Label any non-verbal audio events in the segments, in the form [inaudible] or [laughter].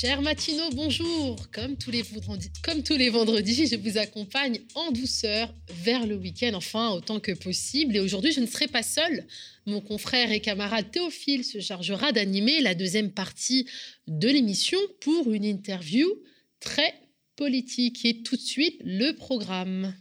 Cher Matino, bonjour. Comme tous, les vendredis, comme tous les vendredis, je vous accompagne en douceur vers le week-end, enfin autant que possible. Et aujourd'hui, je ne serai pas seule. Mon confrère et camarade Théophile se chargera d'animer la deuxième partie de l'émission pour une interview très politique. Et tout de suite, le programme.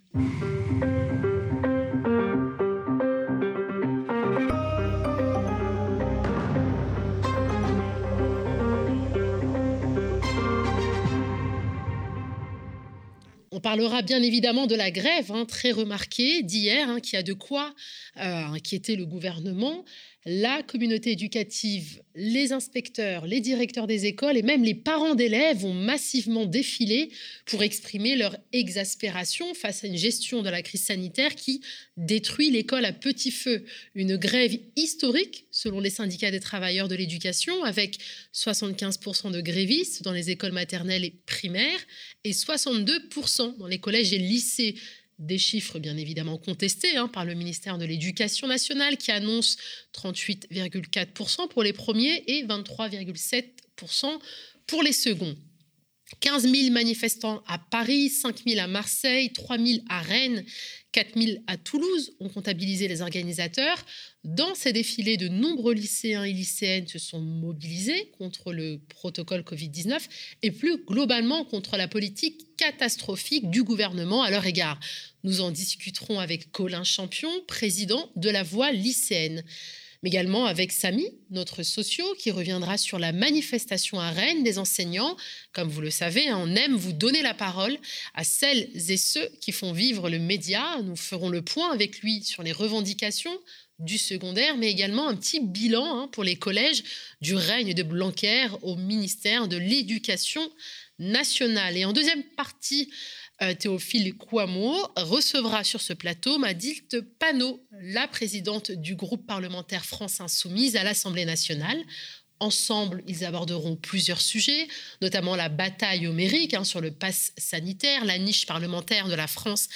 On parlera bien évidemment de la grève hein, très remarquée d'hier, hein, qui a de quoi euh, inquiéter le gouvernement la communauté éducative, les inspecteurs, les directeurs des écoles et même les parents d'élèves ont massivement défilé pour exprimer leur exaspération face à une gestion de la crise sanitaire qui détruit l'école à petit feu. Une grève historique selon les syndicats des travailleurs de l'éducation avec 75% de grévistes dans les écoles maternelles et primaires et 62% dans les collèges et lycées des chiffres bien évidemment contestés hein, par le ministère de l'Éducation nationale qui annonce 38,4% pour les premiers et 23,7% pour les seconds. 15 000 manifestants à Paris, 5 000 à Marseille, 3 000 à Rennes, 4 000 à Toulouse ont comptabilisé les organisateurs. Dans ces défilés, de nombreux lycéens et lycéennes se sont mobilisés contre le protocole Covid-19 et plus globalement contre la politique catastrophique du gouvernement à leur égard. Nous en discuterons avec Colin Champion, président de la Voix lycéenne mais également avec Samy, notre socio, qui reviendra sur la manifestation à Rennes des enseignants. Comme vous le savez, on aime vous donner la parole à celles et ceux qui font vivre le média. Nous ferons le point avec lui sur les revendications du secondaire, mais également un petit bilan hein, pour les collèges du règne de Blanquer au ministère de l'Éducation nationale. Et en deuxième partie Théophile Kouamo recevra sur ce plateau Madilte Panot, la présidente du groupe parlementaire France Insoumise à l'Assemblée nationale. Ensemble, ils aborderont plusieurs sujets, notamment la bataille homérique hein, sur le pass sanitaire, la niche parlementaire de la France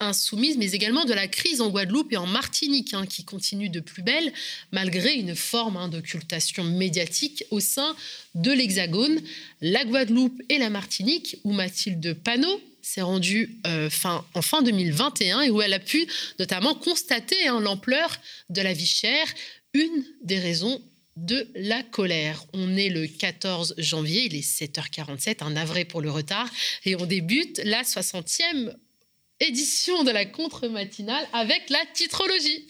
insoumise, mais également de la crise en Guadeloupe et en Martinique, hein, qui continue de plus belle, malgré une forme hein, d'occultation médiatique au sein de l'Hexagone. La Guadeloupe et la Martinique, où Mathilde Panot, s'est rendue euh, fin, en fin 2021 et où elle a pu notamment constater hein, l'ampleur de la vie chère, une des raisons de la colère. On est le 14 janvier, il est 7h47, un navré pour le retard, et on débute la 60e édition de la contre-matinale avec la titrologie.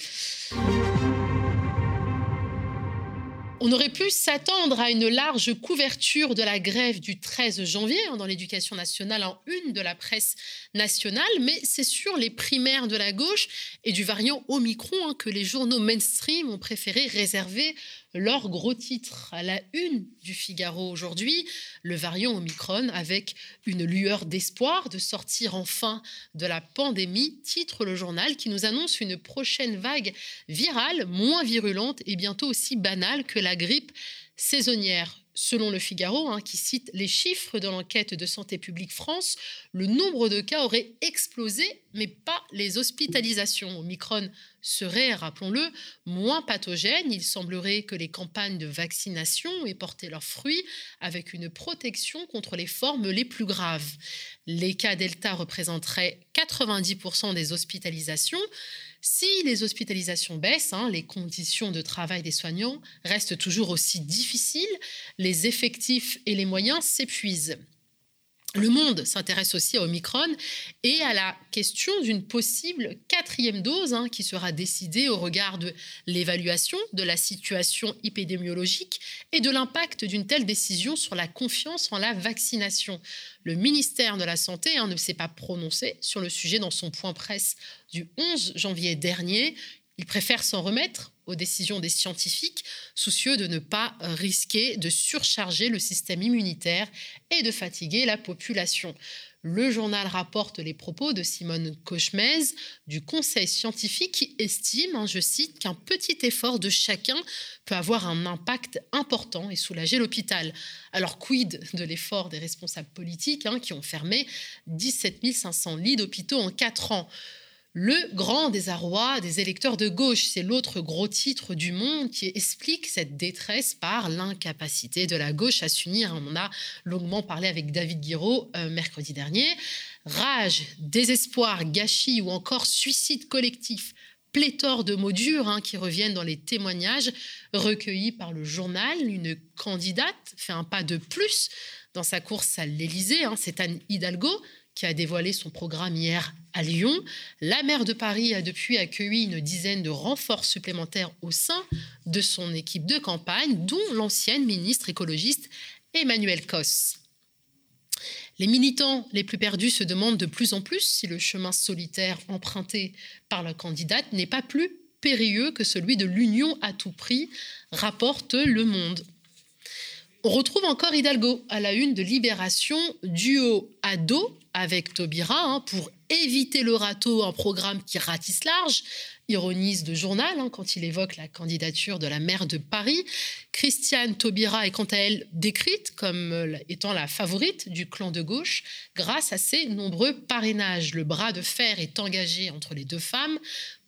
On aurait pu s'attendre à une large couverture de la grève du 13 janvier hein, dans l'éducation nationale en une de la presse nationale, mais c'est sur les primaires de la gauche et du variant Omicron hein, que les journaux mainstream ont préféré réserver leur gros titre. À la une du Figaro aujourd'hui, le variant Omicron avec une lueur d'espoir de sortir enfin de la pandémie, titre le journal qui nous annonce une prochaine vague virale moins virulente et bientôt aussi banale que la grippe saisonnière. Selon le Figaro, hein, qui cite les chiffres de l'enquête de Santé publique France, le nombre de cas aurait explosé, mais pas les hospitalisations. Omicron serait, rappelons-le, moins pathogène. Il semblerait que les campagnes de vaccination aient porté leurs fruits avec une protection contre les formes les plus graves. Les cas Delta représenteraient 90% des hospitalisations. Si les hospitalisations baissent, hein, les conditions de travail des soignants restent toujours aussi difficiles, les effectifs et les moyens s'épuisent. Le monde s'intéresse aussi à Omicron et à la question d'une possible quatrième dose hein, qui sera décidée au regard de l'évaluation de la situation épidémiologique et de l'impact d'une telle décision sur la confiance en la vaccination. Le ministère de la Santé hein, ne s'est pas prononcé sur le sujet dans son point presse du 11 janvier dernier. Il préfère s'en remettre aux décisions des scientifiques, soucieux de ne pas risquer de surcharger le système immunitaire et de fatiguer la population. Le journal rapporte les propos de Simone Cauchemez du Conseil scientifique qui estime, hein, je cite, qu'un petit effort de chacun peut avoir un impact important et soulager l'hôpital. Alors quid de l'effort des responsables politiques hein, qui ont fermé 17 500 lits d'hôpitaux en 4 ans? Le grand désarroi des électeurs de gauche, c'est l'autre gros titre du monde qui explique cette détresse par l'incapacité de la gauche à s'unir. On a longuement parlé avec David Guiraud euh, mercredi dernier. Rage, désespoir, gâchis ou encore suicide collectif pléthore de mots durs hein, qui reviennent dans les témoignages recueillis par le journal. Une candidate fait un pas de plus dans sa course à l'Élysée. Hein. C'est Anne Hidalgo qui a dévoilé son programme hier à Lyon. La maire de Paris a depuis accueilli une dizaine de renforts supplémentaires au sein de son équipe de campagne, dont l'ancienne ministre écologiste Emmanuel Cos. Les militants les plus perdus se demandent de plus en plus si le chemin solitaire emprunté par la candidate n'est pas plus périlleux que celui de l'union à tout prix, rapporte Le Monde. On retrouve encore Hidalgo à la une de Libération, duo à dos avec Taubira hein, pour éviter le râteau, un programme qui ratisse large, ironise de journal hein, quand il évoque la candidature de la maire de Paris. Christiane Taubira est quant à elle décrite comme euh, étant la favorite du clan de gauche grâce à ses nombreux parrainages. Le bras de fer est engagé entre les deux femmes.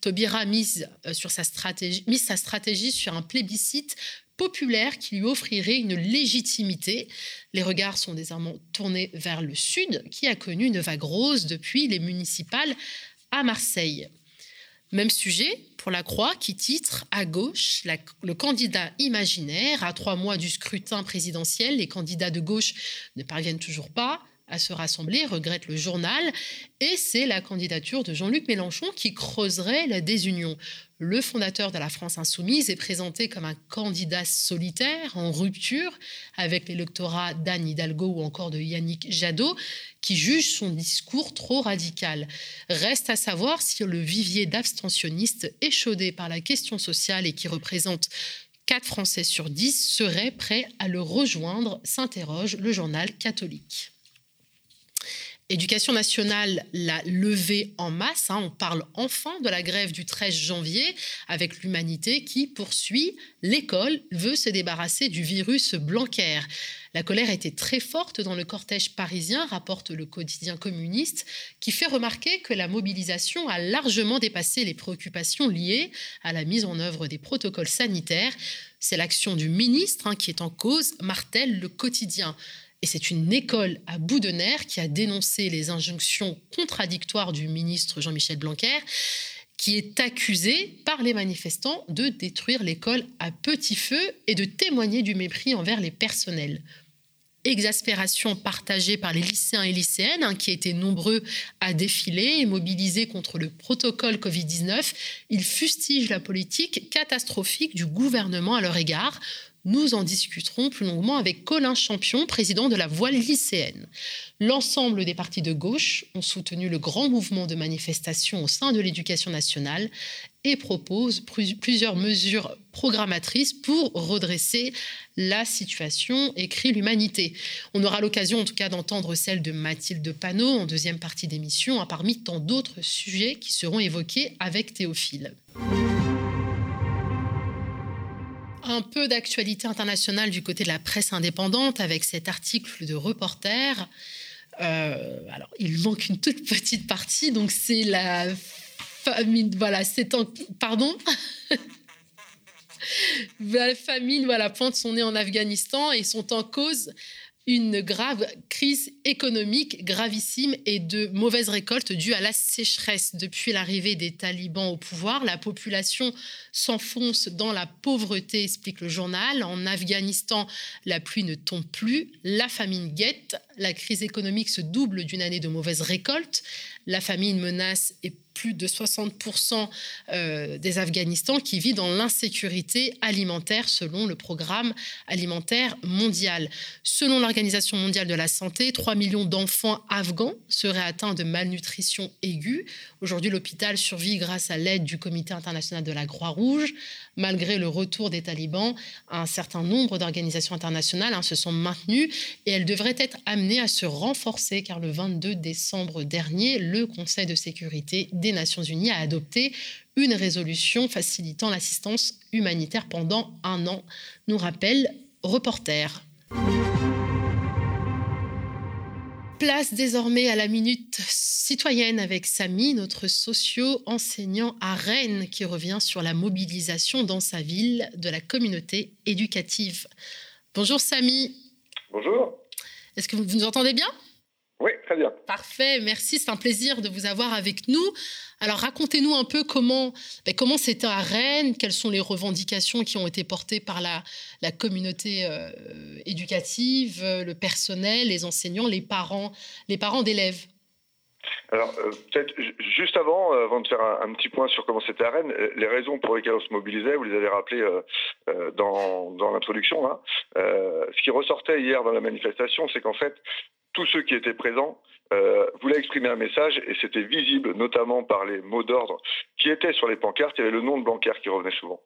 Taubira mise, euh, sur sa stratégie, mise sa stratégie sur un plébiscite populaire qui lui offrirait une légitimité. Les regards sont désormais tournés vers le sud, qui a connu une vague rose depuis les municipales à Marseille. Même sujet pour la Croix qui titre à gauche le candidat imaginaire. À trois mois du scrutin présidentiel, les candidats de gauche ne parviennent toujours pas à se rassembler, regrette le journal, et c'est la candidature de Jean-Luc Mélenchon qui creuserait la désunion. Le fondateur de la France insoumise est présenté comme un candidat solitaire, en rupture avec l'électorat d'Anne Hidalgo ou encore de Yannick Jadot, qui juge son discours trop radical. Reste à savoir si le vivier d'abstentionnistes échaudés par la question sociale et qui représente 4 Français sur 10 seraient prêts à le rejoindre, s'interroge le journal catholique. Éducation nationale l'a levé en masse. Hein. On parle enfin de la grève du 13 janvier avec l'humanité qui poursuit. L'école veut se débarrasser du virus Blanquer. La colère était très forte dans le cortège parisien, rapporte le quotidien communiste, qui fait remarquer que la mobilisation a largement dépassé les préoccupations liées à la mise en œuvre des protocoles sanitaires. C'est l'action du ministre hein, qui est en cause, martèle le quotidien. Et c'est une école à bout de nerfs qui a dénoncé les injonctions contradictoires du ministre Jean-Michel Blanquer, qui est accusé par les manifestants de détruire l'école à petit feu et de témoigner du mépris envers les personnels. Exaspération partagée par les lycéens et lycéennes hein, qui étaient nombreux à défiler et mobilisés contre le protocole Covid-19. Ils fustigent la politique catastrophique du gouvernement à leur égard, nous en discuterons plus longuement avec Colin Champion, président de la voile lycéenne. L'ensemble des partis de gauche ont soutenu le grand mouvement de manifestation au sein de l'éducation nationale et proposent plusieurs mesures programmatrices pour redresser la situation, écrit l'Humanité. On aura l'occasion en tout cas d'entendre celle de Mathilde Panot en deuxième partie d'émission, hein, parmi tant d'autres sujets qui seront évoqués avec Théophile un peu d'actualité internationale du côté de la presse indépendante avec cet article de reporter. Euh, alors, il manque une toute petite partie, donc c'est la famine. Voilà, c'est en. Pardon? [laughs] La famine, voilà, pointe son nez en Afghanistan et sont en cause une grave crise économique gravissime et de mauvaises récoltes dues à la sécheresse. Depuis l'arrivée des talibans au pouvoir, la population s'enfonce dans la pauvreté, explique le journal. En Afghanistan, la pluie ne tombe plus, la famine guette, la crise économique se double d'une année de mauvaises récoltes, la famine menace et plus de 60% euh, des Afghanistans qui vivent dans l'insécurité alimentaire selon le programme alimentaire mondial. Selon l'Organisation mondiale de la santé, 3 millions d'enfants afghans seraient atteints de malnutrition aiguë. Aujourd'hui, l'hôpital survit grâce à l'aide du Comité international de la Croix-Rouge. Malgré le retour des talibans, un certain nombre d'organisations internationales hein, se sont maintenues et elles devraient être amenées à se renforcer car le 22 décembre dernier, le Conseil de sécurité Nations Unies a adopté une résolution facilitant l'assistance humanitaire pendant un an, nous rappelle Reporter. Place désormais à la minute citoyenne avec Samy, notre socio-enseignant à Rennes, qui revient sur la mobilisation dans sa ville de la communauté éducative. Bonjour Samy. Bonjour. Est-ce que vous nous entendez bien? Oui, très bien. Parfait, merci, c'est un plaisir de vous avoir avec nous. Alors racontez-nous un peu comment ben, comment c'était à Rennes, quelles sont les revendications qui ont été portées par la, la communauté euh, éducative, le personnel, les enseignants, les parents, les parents d'élèves. Alors, euh, peut-être juste avant, euh, avant de faire un, petit point sur comment c'était à Rennes, les raisons pour lesquelles on se mobilisait, vous les avez rappelées dans, dans l'introduction. Hein. ce qui ressortait hier dans la manifestation, c'est qu'en fait, tous ceux qui étaient présents euh, voulaient exprimer un message et c'était visible notamment par les mots d'ordre qui étaient sur les pancartes. Il y avait le nom de Blanquer qui revenait souvent.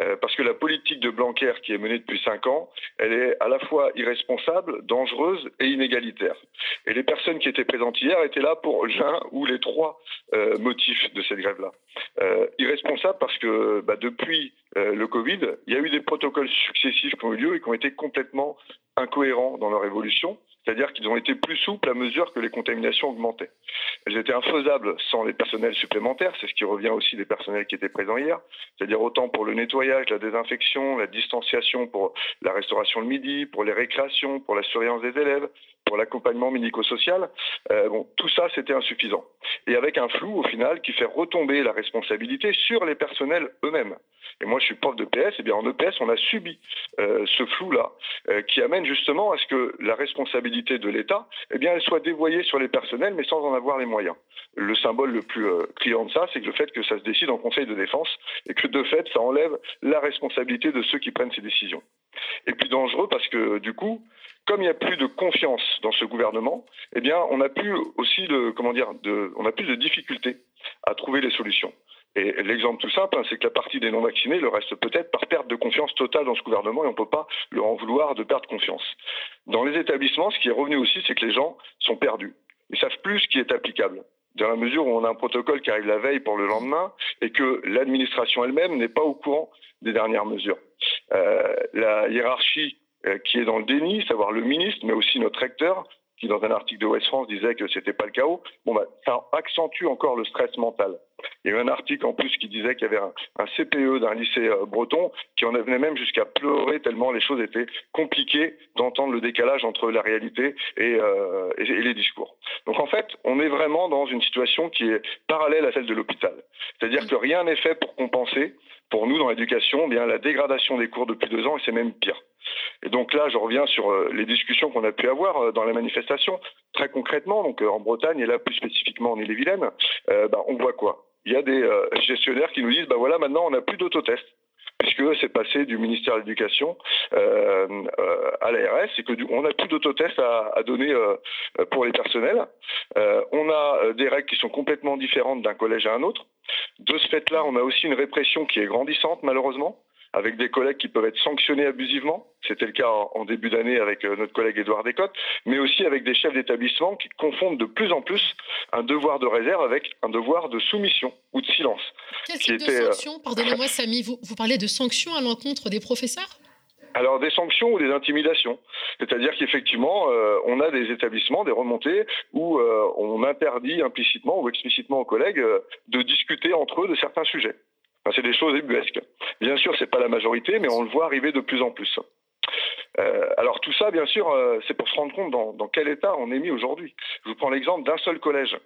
Euh, parce que la politique de Blanquer qui est menée depuis cinq ans, elle est à la fois irresponsable, dangereuse et inégalitaire. Et les personnes qui étaient présentes hier étaient là pour l'un ou les trois euh, motifs de cette grève-là. irresponsable parce que bah, depuis le Covid, il y a eu des protocoles successifs qui ont eu lieu et qui ont été complètement incohérents dans leur évolution c'est-à-dire qu'ils ont été plus souples à mesure que les contaminations augmentaient. Elles étaient infaisables sans les personnels supplémentaires, c'est ce qui revient aussi des personnels qui étaient présents hier, c'est-à-dire autant pour le nettoyage, la désinfection, la distanciation pour la restauration le midi, pour les récréations, pour la surveillance des élèves, pour l'accompagnement médico-social. Euh, bon, tout ça, c'était insuffisant. Et avec un flou, au final, qui fait retomber la responsabilité sur les personnels eux-mêmes. Et moi, je suis prof de PS, et bien en EPS, on a subi euh, ce flou-là, euh, qui amène justement à ce que la responsabilité de l'État, eh bien, elle soit dévoyée sur les personnels, mais sans en avoir les moyens. Le symbole le plus criant de ça, c'est le fait que ça se décide en Conseil de défense, et que de fait, ça enlève la responsabilité de ceux qui prennent ces décisions. Et puis dangereux parce que du coup, comme il n'y a plus de confiance dans ce gouvernement, eh on a plus de, comment a plus de difficultés à trouver les solutions. Et l'exemple tout simple, hein, c'est que la partie des non-vaccinés le reste peut-être par perte de confiance totale dans ce gouvernement et on ne peut pas leur en vouloir de perdre confiance. Dans les établissements, ce qui est revenu aussi, c'est que les gens sont perdus. Ils savent plus ce qui est applicable. Dans la mesure où on a un protocole qui arrive la veille pour le lendemain et que l'administration elle-même n'est pas au courant des dernières mesures. Euh, la hiérarchie euh, qui est dans le déni, savoir le ministre, mais aussi notre recteur, qui dans un article de West France disait que c'était pas le chaos, bah, ça accentue encore le stress mental. Il y a eu un article en plus qui disait qu'il y avait un, CPE d'un lycée euh, breton qui en venait même jusqu'à pleurer tellement les choses étaient compliquées d'entendre le décalage entre la réalité et, les discours. Donc en fait, on est vraiment dans une situation qui est parallèle à celle de l'hôpital. C'est-à-dire que rien n'est fait pour compenser, pour nous dans l'éducation, eh bien la dégradation des cours depuis deux ans et c'est même pire. Et donc là, je reviens sur euh, les discussions qu'on a pu avoir euh, dans la manifestation. Très concrètement, donc euh, en Bretagne et là plus spécifiquement en Ille-et-Vilaine, bah, on voit quoi? Il y a des gestionnaires qui nous disent, bah voilà, maintenant on n'a plus d'autotests puisque c'est passé du ministère de l'Éducation à l'ARS et que on n'a plus d'autotests à, à, donner pour les personnels. on a des règles qui sont complètement différentes d'un collège à un autre. De ce fait-là, on a aussi une répression qui est grandissante malheureusement avec des collègues qui peuvent être sanctionnés abusivement. C'était le cas en, début d'année avec euh, notre collègue Édouard Descottes, mais aussi avec des chefs d'établissement qui confondent de plus en plus un devoir de réserve avec un devoir de soumission ou de silence. Quel type de euh, sanctions? Pardonnez-moi, [laughs] Samy, vous, vous parlez de sanctions à l'encontre des professeurs? Alors des sanctions ou des intimidations, c'est-à-dire qu'effectivement euh, on a des établissements, des remontées où on interdit implicitement ou explicitement aux collègues de discuter entre eux de certains sujets c'est des choses ébuesques. Bien sûr, c'est pas la majorité, mais on le voit arriver de plus en plus. Euh, alors tout ça, bien sûr, euh, c'est pour se rendre compte dans, quel état on est mis aujourd'hui. Je vous prends l'exemple d'un seul collège.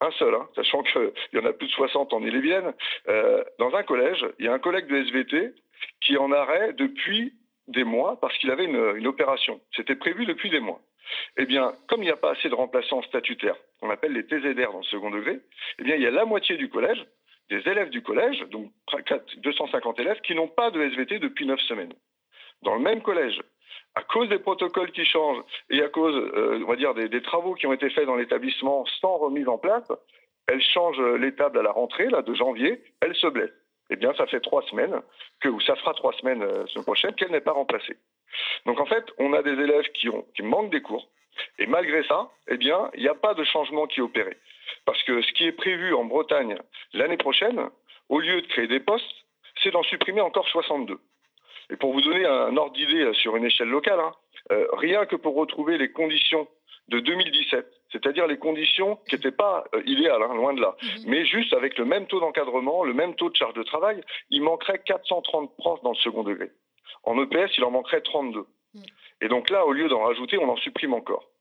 Un seul, hein, sachant qu'il [laughs] y en a plus de 60 en Ille-et-Vilaine. Euh, dans un collège, il y a un collègue de SVT qui est en arrêt depuis des mois parce qu'il avait une, une opération. C'était prévu depuis des mois. Eh bien, comme il n'y a pas assez de remplaçants statutaires, qu'on appelle les TZR dans le second degré, eh bien, il y a la moitié du collège des élèves du collège, donc 250 élèves, qui n'ont pas de SVT depuis 9 semaines. Dans le même collège, à cause des protocoles qui changent et à cause, euh, dire, des, travaux qui ont été faits dans l'établissement sans remise en place, elle change les tables à la rentrée, là, de janvier, elle se blesse. Eh bien, ça fait trois semaines, que, ou ça fera trois semaines euh, semaine prochaine, qu'elle n'est pas remplacée. Donc, en fait, on a des élèves qui, qui manquent des cours, et malgré ça, eh bien, il n'y a pas de changement qui est opéré. Parce que ce qui est prévu en Bretagne l'année prochaine, au lieu de créer des postes, c'est d'en supprimer encore 62. Et pour vous donner un ordre d'idée sur une échelle locale, hein, euh, rien que pour retrouver les conditions de 2017, c'est-à-dire les conditions qui n'étaient pas euh, idéales, hein, loin de là, mhm. mais juste avec le même taux d'encadrement, le même taux de charge de travail, il manquerait 430 profs dans le second degré. En EPS, il en manquerait 32. Mhm. Et donc là, au lieu d'en rajouter, on en supprime encore.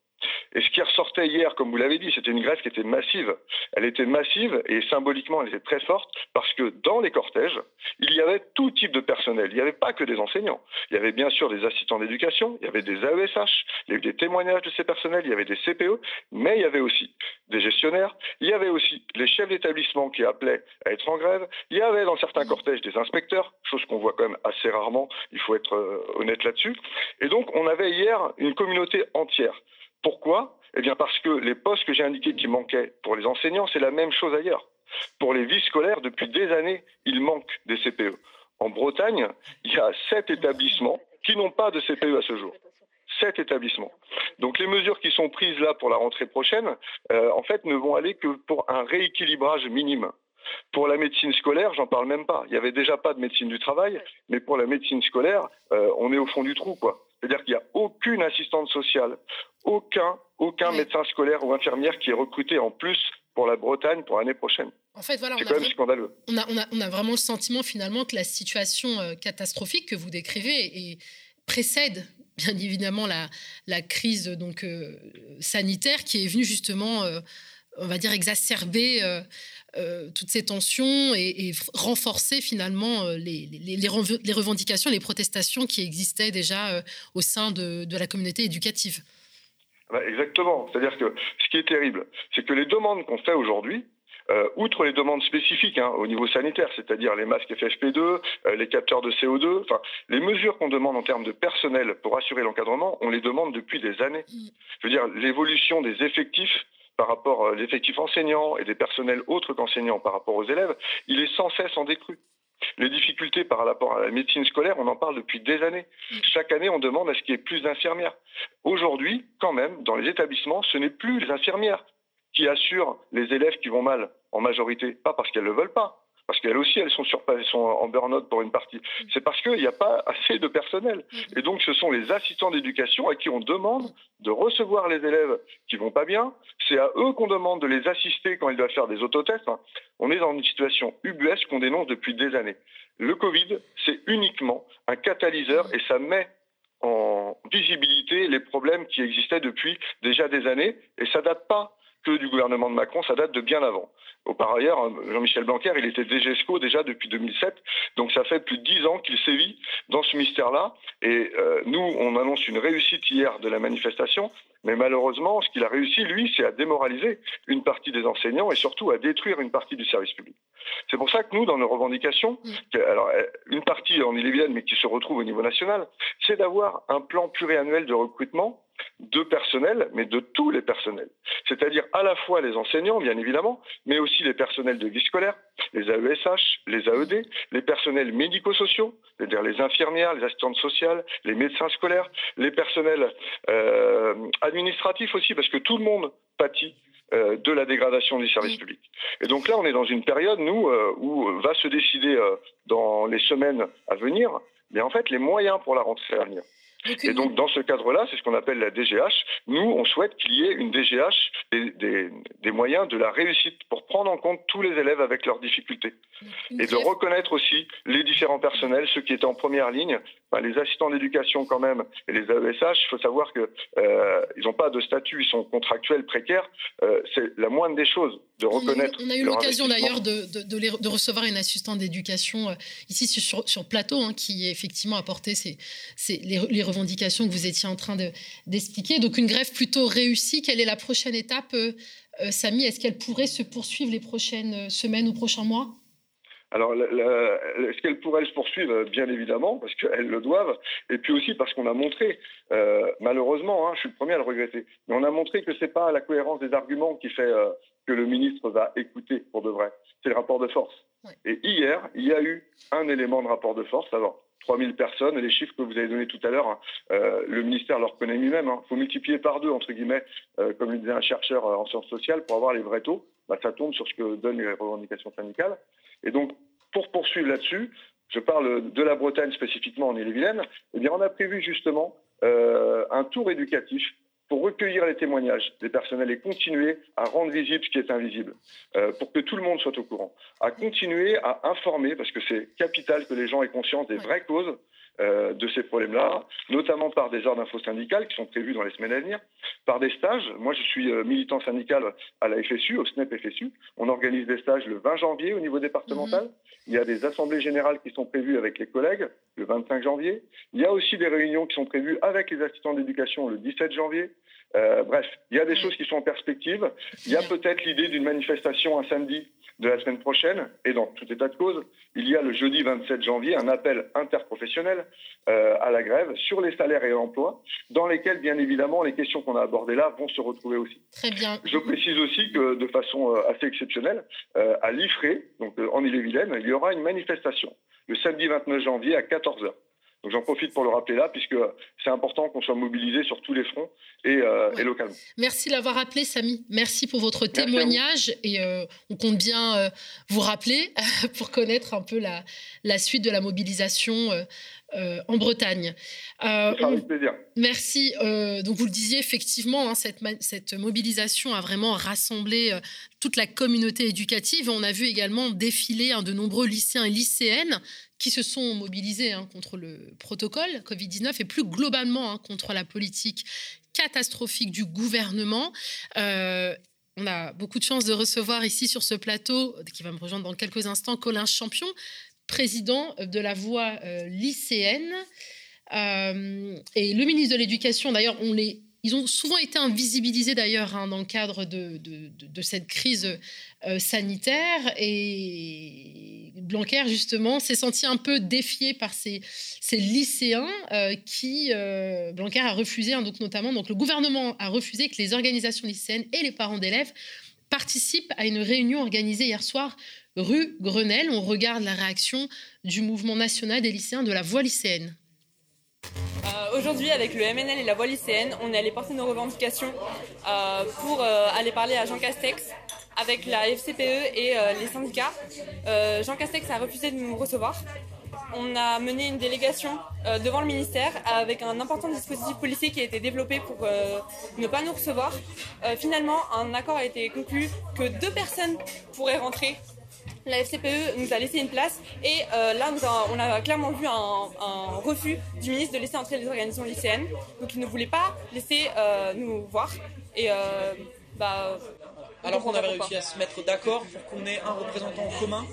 Et ce qui ressortait hier, comme vous l'avez dit, c'était une grève qui était massive. Elle était massive et symboliquement, elle était très forte parce que dans les cortèges, il y avait tout type de personnel. Il n'y avait pas que des enseignants. Il y avait bien sûr des assistants d'éducation, il y avait des AESH, il y avait des témoignages de ces personnels, il y avait des CPE, mais il y avait aussi des gestionnaires, il y avait aussi les chefs d'établissement qui appelaient à être en grève, il y avait dans certains cortèges des inspecteurs, chose qu'on voit quand même assez rarement, il faut être euh, honnête là-dessus. Et donc on avait hier une communauté entière pourquoi? Eh bien parce que les postes que j'ai indiqués qui manquaient pour les enseignants, c'est la même chose ailleurs. Pour les vies scolaires, depuis des années, il manque des CPE. En Bretagne, il y a sept établissements qui n'ont pas de CPE à ce jour. Sept établissements. Donc les mesures qui sont prises là pour la rentrée prochaine, euh, en fait, ne vont aller que pour un rééquilibrage minime. Pour la médecine scolaire, j'en parle même pas. Il n'y avait déjà pas de médecine du travail, mais pour la médecine scolaire, euh, on est au fond du trou, quoi. C'est-à-dire qu'il n'y a aucune assistante sociale, aucun, aucun médecin scolaire ou infirmière qui est recruté en plus pour la Bretagne pour l'année prochaine. En fait, voilà, c'est quand même scandaleux. On a, on, a, vraiment le sentiment finalement que la situation euh, catastrophique que vous décrivez précède bien évidemment la, la crise donc euh, sanitaire qui est venue justement, euh, on va dire, exacerber toutes ces tensions et, renforcer finalement les, les, les, revendications, les protestations qui existaient déjà au sein de, de la communauté éducative. Bah, exactement. C'est-à-dire que ce qui est terrible, c'est que les demandes qu'on fait aujourd'hui, euh, outre les demandes spécifiques hein, au niveau sanitaire, c'est-à-dire les masques FFP2, euh, les capteurs de CO2, enfin les mesures qu'on demande en termes de personnel pour assurer l'encadrement, on les demande depuis des années. Mm. Je veux dire, l'évolution des effectifs par rapport à euh, l'effectif enseignant et des personnels autres qu'enseignants par rapport aux élèves, il est sans cesse en décrue. Les difficultés par rapport à la médecine scolaire, on en parle depuis des années. Chaque année, on demande à ce qu'il y ait plus d'infirmières. Aujourd'hui, quand même, dans les établissements, ce n'est plus les infirmières qui assurent les élèves qui vont mal, en majorité, pas parce qu'elles ne le veulent pas, parce qu'elles aussi, elles sont, sur, elles sont en burn-out pour une partie. C'est parce qu'il n'y a pas assez de personnel. Et donc, ce sont les assistants d'éducation à qui on demande de recevoir les élèves qui vont pas bien. C'est à eux qu'on demande de les assister quand ils doivent faire des autotests. On est dans une situation ubuesque qu'on dénonce depuis des années. Le Covid, c'est uniquement un catalyseur et ça met en visibilité les problèmes qui existaient depuis déjà des années. Et ça date pas que du gouvernement de Macron, ça date de bien avant. Par ailleurs, hein, Jean-Michel Blanquer, il était DGESCO déjà depuis 2007, donc ça fait plus de dix ans qu'il sévit dans ce mystère-là. Et euh, nous, on annonce une réussite hier de la manifestation, mais malheureusement, ce qu'il a réussi, lui, c'est à démoraliser une partie des enseignants et surtout à détruire une partie du service public. C'est pour ça que nous, dans nos revendications, mm. alors euh, une partie en Ille-et-Vilaine, mais qui se retrouve au niveau national, c'est d'avoir un plan pluriannuel de recrutement de personnel, mais de tous les personnels. C'est-à-dire à la fois les enseignants, bien évidemment, mais aussi les personnels de vie scolaire, les AESH, les AED, les personnels médico-sociaux, c'est-à-dire les infirmières, les assistantes sociales, les médecins scolaires, les personnels euh, administratifs aussi, parce que tout le monde pâtit euh, de la dégradation du service public. Et donc là, on est dans une période, nous, euh, où va se décider dans les semaines à venir, mais en fait, les moyens pour la rentrée à venir. Et donc, dans ce cadre-là, c'est ce qu'on appelle la DGH. Nous, on souhaite qu'il y ait une DGH des, des, moyens de la réussite pour prendre en compte tous les élèves avec leurs difficultés. Et de reconnaître aussi les différents personnels, ceux qui étaient en première ligne, les assistants d'éducation quand même, et les AESH, il faut savoir qu'ils euh, n'ont pas de statut, ils sont contractuels précaires. Euh, c'est la moindre des choses de reconnaître. On a eu, l'occasion d'ailleurs de, de, recevoir une assistante d'éducation euh, ici sur, sur plateau, hein, qui effectivement apporté ces, les, les, revendications que vous étiez en train d'expliquer. Donc une grève plutôt réussie. Quelle est la prochaine étape, Samy? Est-ce qu'elle pourrait se poursuivre les prochaines semaines ou prochains mois? Alors, est-ce qu'elles pourraient se poursuivre? Bien évidemment, parce qu'elles le doivent, et puis aussi parce qu'on a montré, euh, malheureusement, hein, je suis le premier à le regretter, mais on a montré que ce n'est pas la cohérence des arguments qui fait euh, que le ministre va écouter pour de vrai, c'est le rapport de force. Et hier, il y a eu un élément de rapport de force. Alors, 3000 personnes, les chiffres que vous avez donnés tout à l'heure, hein, euh, le ministère leur connaît lui-même. Il hein. faut multiplier par deux, entre guillemets, comme le disait un chercheur en sciences sociales, pour avoir les vrais taux. Bah, ça tombe sur ce que donnent les revendications syndicales. Et donc, pour poursuivre là-dessus, je parle de la Bretagne spécifiquement en Ille-et-Vilaine, eh bien, on a prévu justement euh, un tour éducatif pour recueillir les témoignages des personnels et continuer à rendre visible ce qui est invisible, euh, pour que tout le monde soit au courant, à continuer à informer, parce que c'est capital que les gens aient conscience des vraies causes euh, de ces problèmes-là, notamment par des ordres d'info syndicales qui sont prévus dans les semaines à venir, par des stages. Moi, je suis euh, militant syndical à la FSU, au SNEP FSU. On organise des stages le 20 janvier au niveau départemental. Mhm. Il y a des assemblées générales qui sont prévues avec les collègues le 25 janvier. Il y a aussi des réunions qui sont prévues avec les assistants d'éducation le 17 janvier. Euh, bref, il y a des choses qui sont en perspective. Il y a peut-être l'idée d'une manifestation un samedi de la semaine prochaine, et dans tout état de cause, il y a le jeudi 27 janvier un appel interprofessionnel euh, à la grève sur les salaires et l'emploi, dans lesquels, bien évidemment, les questions qu'on a abordées là vont se retrouver aussi. Très bien. Je précise aussi que, de façon euh, assez exceptionnelle, euh, à l'IFRE, donc en Ille-et-Vilaine, il y aura une manifestation le samedi 29 janvier à 14h. Donc j'en profite pour le rappeler là, puisque c'est important qu'on soit mobilisé sur tous les fronts et, euh, localement. Merci d'avoir rappelé, Samy. Merci pour votre témoignage. Et euh, on compte bien euh, vous rappeler [laughs] pour connaître un peu la, la suite de la mobilisation en Bretagne. avec plaisir. Merci. donc vous le disiez, effectivement, hein, cette, cette, mobilisation a vraiment rassemblé toute la communauté éducative. On a vu également défiler de nombreux lycéens et lycéennes qui se sont mobilisés hein, contre le protocole Covid-19 et plus globalement hein, contre la politique catastrophique du gouvernement. Euh, on a beaucoup de chance de recevoir ici sur ce plateau, qui va me rejoindre dans quelques instants, Colin Champion, président de la voix euh, lycéenne. Euh, et le ministre de l'Éducation, d'ailleurs, on les ils ont souvent été invisibilisés d'ailleurs hein, dans le cadre de, cette crise euh, sanitaire. Et Blanquer, justement, s'est senti un peu défié par ces, ces lycéens euh, qui. Euh, Blanquer a refusé, hein, donc notamment, donc le gouvernement a refusé que les organisations lycéennes et les parents d'élèves participent à une réunion organisée hier soir rue Grenelle. On regarde la réaction du mouvement national des lycéens de la voie lycéenne. Euh, aujourd'hui, avec le MNL et la voie lycéenne, on est allé porter nos revendications euh, pour euh, aller parler à Jean Castex avec la FCPE et les syndicats. Jean Castex a refusé de nous recevoir. On a mené une délégation devant le ministère avec un important dispositif policier qui a été développé pour ne pas nous recevoir. finalement, un accord a été conclu que deux personnes pourraient rentrer la FCPE nous a laissé une place et euh, là on a clairement vu un, refus du ministre de laisser entrer les organisations lycéennes. Donc il ne voulait pas laisser euh, nous voir et euh, bah, alors qu'on avait réussi à se mettre d'accord pour qu'on ait un représentant en commun.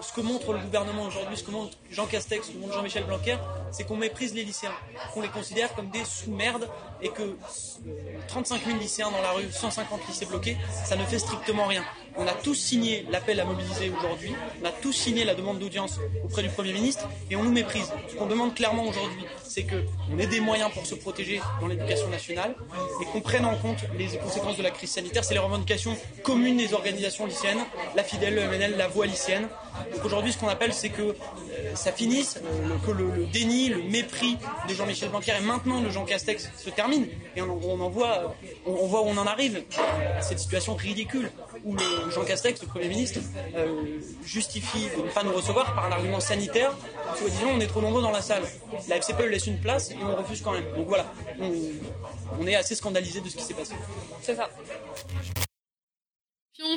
ce que montre le gouvernement aujourd'hui, ce que montre Jean Castex, ce que montre Jean-Michel Blanquer, c'est qu'on méprise les lycéens, qu'on les considère comme des sous-merdes et que 35 000 lycéens dans la rue, 150 lycées bloqués, ça ne fait strictement rien. On a tous signé l'appel à mobiliser aujourd'hui, on a tous signé la demande d'audience auprès du Premier ministre et on nous méprise. Ce qu'on demande clairement aujourd'hui, c'est qu'on ait des moyens pour se protéger dans l'éducation nationale et qu'on prenne en compte les conséquences de la crise sanitaire. C'est les revendications communes des organisations lycéennes, la FIDEL, le MNL, la voix lycéenne. Aujourd'hui, ce qu'on appelle, c'est que euh, ça finisse, euh, que le, déni, le mépris de Jean-Michel Blanquer et maintenant de Jean Castex se termine et on, en voit où on en arrive à cette situation ridicule où Jean Castex, le Premier ministre, euh, justifie de ne pas nous recevoir par un argument sanitaire, soit disant on est trop nombreux dans la salle. La FCPE laisse une place et on refuse quand même. Donc voilà, on, on est assez scandalisé de ce qui s'est passé. C'est ça.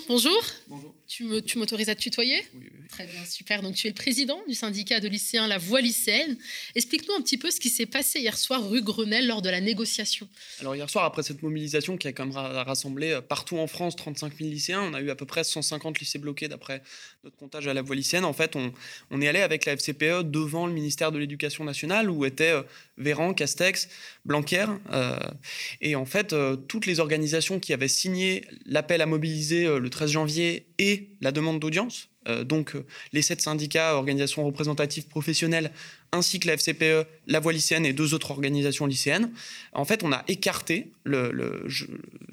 Bonjour. Bonjour. Tu m'autorises à te tutoyer oui, oui, Très bien, super. Donc, tu es le président du syndicat de lycéens La Voix lycéenne. Explique-nous un petit peu ce qui s'est passé hier soir rue Grenelle lors de la négociation. Alors, hier soir, après cette mobilisation qui a quand même rassemblé euh, partout en France 35 000 lycéens, on a eu à peu près 150 lycées bloqués d'après notre comptage à La Voix lycéenne. En fait, on, on est allé avec la FCPE devant le ministère de l'Éducation nationale où étaient euh, Véran, Castex, Blanquer. Euh, et en fait, toutes les organisations qui avaient signé l'appel à mobiliser le 13 janvier et la demande d'audience. Euh, donc euh, les sept syndicats, organisations représentatives professionnelles, ainsi que la FCPE, la Voix lycéenne et deux autres organisations lycéennes. En fait, on a écarté,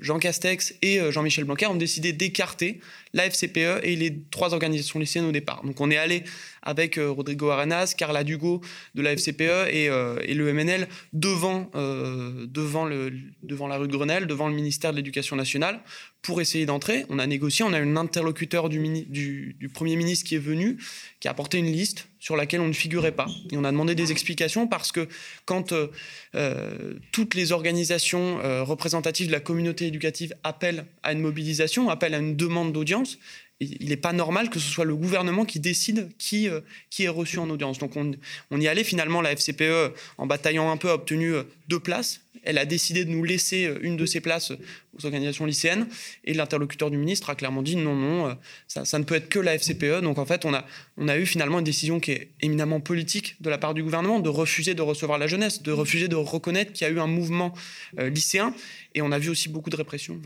Jean Castex et Jean-Michel Blanquer ont décidé d'écarter la FCPE et les trois organisations lycéennes au départ. Donc on est allé avec Rodrigo Arenas, Carla Dugo de la FCPE et, et le MNL devant, la rue de Grenelle, devant le ministère de l'Éducation nationale, pour essayer d'entrer. On a négocié, on a eu un interlocuteur du, Premier ministre qui est venu, qui a apporté une liste sur laquelle on ne figurait pas. Et on a demandé des explications parce que quand euh, euh, toutes les organisations représentatives de la communauté éducative appellent à une mobilisation, appellent à une demande d'audience, il n'est pas normal que ce soit le gouvernement qui décide qui, qui est reçu en audience. Donc on, on, y allait finalement, la FCPE, en bataillant un peu, a obtenu deux places elle a décidé de nous laisser euh, une de ses places aux organisations lycéennes. Et l'interlocuteur du ministre a clairement dit non, non, euh, ça, ne peut être que la FCPE. Donc en fait, on a, on a eu finalement une décision qui est éminemment politique de la part du gouvernement de refuser de recevoir la jeunesse, de refuser de reconnaître qu'il y a eu un mouvement euh, lycéen. Et on a vu aussi beaucoup de répression.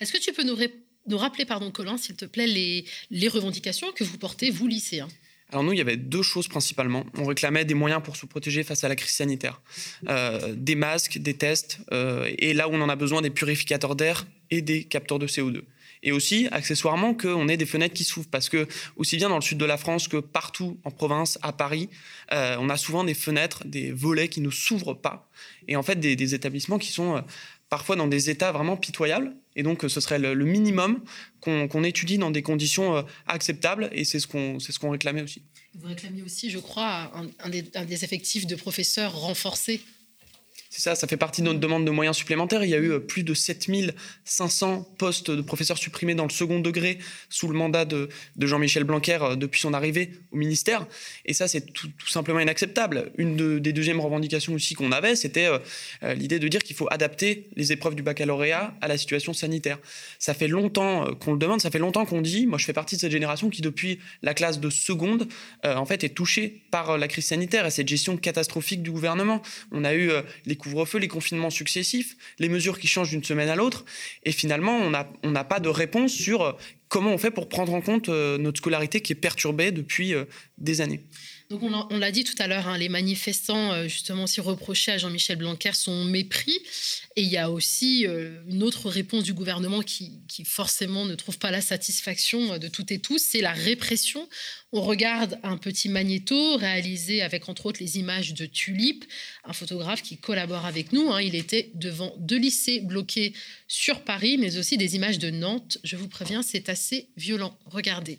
Est-ce que tu peux nous, nous rappeler, pardon, Colin, s'il te plaît, les, revendications que vous portez, vous, lycéens alors nous, il y avait deux choses principalement. On réclamait des moyens pour se protéger face à la crise sanitaire. Euh, des masques, des tests, euh, et là où on en a besoin, des purificateurs d'air et des capteurs de CO2. Et aussi, accessoirement, qu'on ait des fenêtres qui s'ouvrent. Parce que, aussi bien dans le sud de la France que partout en province, à Paris, euh, on a souvent des fenêtres, des volets qui ne s'ouvrent pas. Et en fait, des établissements qui sont parfois dans des états vraiment pitoyables. Et donc, ce serait le, minimum qu'on étudie dans des conditions euh, acceptables. Et c'est ce qu'on ce réclamait aussi. Vous réclamiez aussi, je crois, un des effectifs de professeurs renforcés c'est ça, ça fait partie de notre demande de moyens supplémentaires. Il y a eu euh, plus de 7500 postes de professeurs supprimés dans le second degré sous le mandat de, Jean-Michel Blanquer euh, depuis son arrivée au ministère. Et ça, c'est tout, simplement inacceptable. Une des deuxièmes revendications aussi qu'on avait, c'était euh, l'idée de dire qu'il faut adapter les épreuves du baccalauréat à la situation sanitaire. Ça fait longtemps qu'on le demande, ça fait longtemps qu'on dit, moi je fais partie de cette génération qui depuis la classe de seconde, en fait, est touchée par la crise sanitaire et cette gestion catastrophique du gouvernement. On a eu les couvre-feu, les confinements successifs, les mesures qui changent d'une semaine à l'autre. Et finalement, on n'a pas de réponse sur euh, comment on fait pour prendre en compte euh, notre scolarité qui est perturbée depuis euh, des années. Donc on, l'a dit tout à l'heure, hein, les manifestants euh, justement aussi reprochaient à Jean-Michel Blanquer son mépris. Et il y a aussi euh, une autre réponse du gouvernement qui, forcément ne trouve pas la satisfaction de toutes et tous, c'est la répression. On regarde un petit magnéto réalisé avec entre autres les images de Tulipe, un photographe qui collabore avec nous. Hein. Il était devant deux lycées bloqués sur Paris, mais aussi des images de Nantes. Je vous préviens, c'est assez violent. Regardez.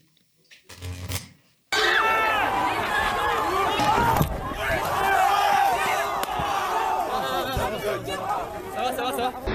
ます。よ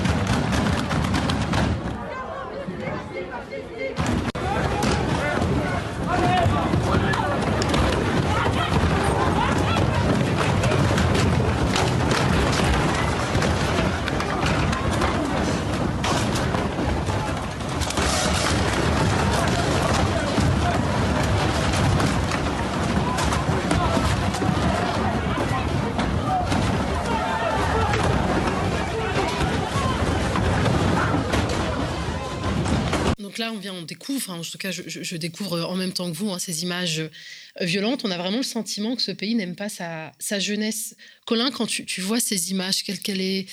on vient, on découvre, en tout cas, je, découvre en même temps que vous hein, ces images euh, violentes. On a vraiment le sentiment que ce pays n'aime pas sa, jeunesse. Colin, quand tu, vois ces images, quelle, est.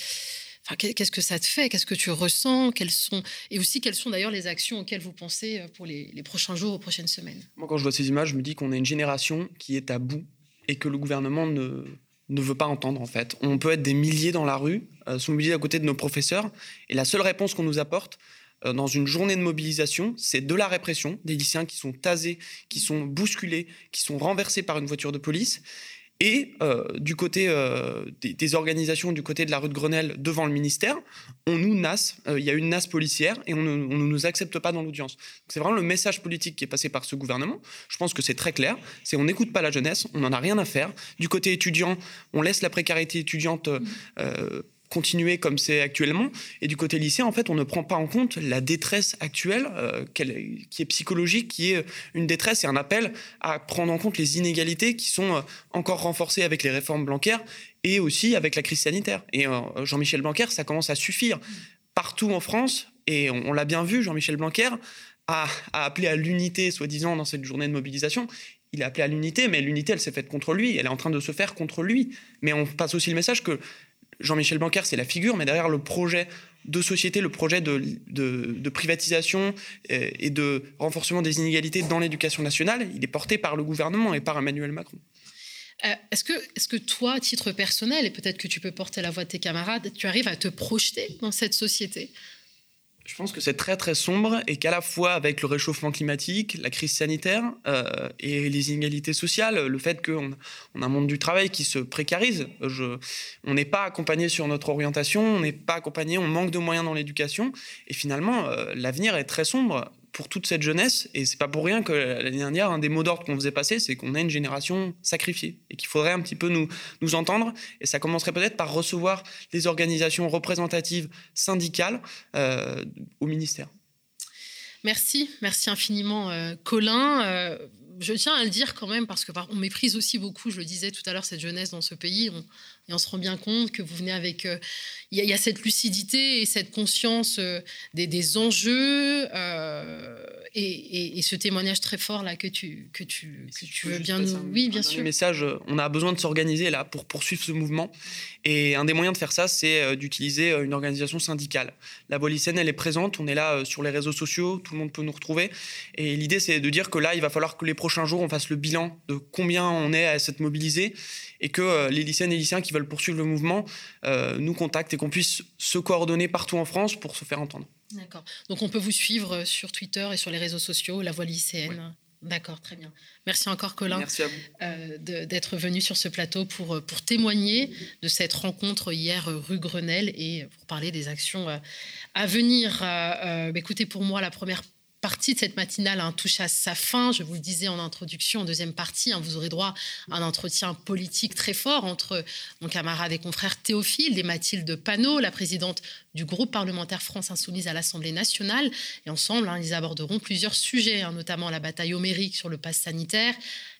qu'est-ce que ça te fait? Qu'est-ce que tu ressens? Sont et aussi quelles sont d'ailleurs les actions auxquelles vous pensez euh, pour les, prochains jours, aux prochaines semaines? Moi, quand je vois ces images, je me dis qu'on a une génération qui est à bout et que le gouvernement ne, ne veut pas entendre en fait. On peut être des milliers dans la rue, euh, sont mobilisés à côté de nos professeurs, et la seule réponse qu'on nous apporte, euh, dans une journée de mobilisation, c'est de la répression, des lycéens qui sont tasés, qui sont bousculés, qui sont renversés par une voiture de police. Et euh, du côté euh, des, organisations, du côté de la rue de Grenelle, devant le ministère, on nous nasse, il y a une nasse policière et on ne, nous accepte pas dans l'audience. C'est vraiment le message politique qui est passé par ce gouvernement. Je pense que c'est très clair. C'est on n'écoute pas la jeunesse, on n'en a rien à faire. Du côté étudiant, on laisse la précarité étudiante continuer comme c'est actuellement. Et du côté lycée, en fait, on ne prend pas en compte la détresse actuelle, euh, qui est psychologique, qui est une détresse et un appel à prendre en compte les inégalités qui sont euh, encore renforcées avec les réformes bancaires et aussi avec la crise sanitaire. Et euh, Jean-Michel Blanquer, ça commence à suffire. Partout en France, et on, l'a bien vu, Jean-Michel Blanquer a, a appelé à l'unité, soi-disant, dans cette journée de mobilisation il a appelé à l'unité, mais l'unité, elle s'est faite contre lui. Elle est en train de se faire contre lui. Mais on passe aussi le message que Jean-Michel Blanquer, c'est la figure, mais derrière le projet de société, le projet de, privatisation euh, et de renforcement des inégalités dans l'éducation nationale, il est porté par le gouvernement et par Emmanuel Macron. Euh, est-ce que, est que toi, à titre personnel, et peut-être que tu peux porter la voix de tes camarades, tu arrives à te projeter dans cette société? Je pense que c'est très très sombre et qu'à la fois avec le réchauffement climatique, la crise sanitaire euh, et les inégalités sociales, le fait qu'on on a un monde du travail qui se précarise, on n'est pas accompagné sur notre orientation, on n'est pas accompagné, on manque de moyens dans l'éducation. Et finalement euh, l'avenir est très sombre pour toute cette jeunesse. Et c'est pas pour rien que l'année dernière, un des mots d'ordre qu'on faisait passer, c'est qu'on a une génération sacrifiée et qu'il faudrait un petit peu nous, nous entendre. Et ça commencerait peut-être par recevoir les organisations représentatives syndicales euh, au ministère. Merci, merci infiniment, euh, Colin. Euh, je tiens à le dire quand même parce que on méprise aussi beaucoup, je le disais tout à l'heure, cette jeunesse dans ce pays. Et on se rend bien compte que vous venez avec. Euh, il y, a cette lucidité et cette conscience euh, des, enjeux euh, et, ce témoignage très fort là que tu, que tu, que tu veux bien nous. oui, bien sûr. message on a besoin de s'organiser là pour poursuivre ce mouvement. Et un des moyens de faire ça, c'est d'utiliser une organisation syndicale. La lycéenne, elle est présente. On est là sur les réseaux sociaux. Tout le monde peut nous retrouver. Et l'idée, c'est de dire que là, il va falloir que les prochains jours, on fasse le bilan de combien on est à s'être mobilisé et que les lycéennes et lycéens qui veulent poursuivre le mouvement euh, nous contactent et qu'on puisse se coordonner partout en France pour se faire entendre. D'accord. Donc on peut vous suivre sur Twitter et sur les réseaux sociaux, La Voix lycéenne. D'accord, très bien. Merci encore, Colin, euh, d'être venu sur ce plateau pour, euh, pour témoigner de cette rencontre hier rue Grenelle et pour parler des actions à venir. écoutez, pour moi, la première partie de cette matinale hein, touche à sa fin. Je vous le disais en introduction, en deuxième partie, hein, vous aurez droit à un entretien politique très fort entre mon camarade et confrère Théophile et Mathilde Panot, la présidente du groupe parlementaire France Insoumise à l'Assemblée nationale. Et ensemble, hein, ils aborderont plusieurs sujets, notamment la bataille homérique sur le pass sanitaire,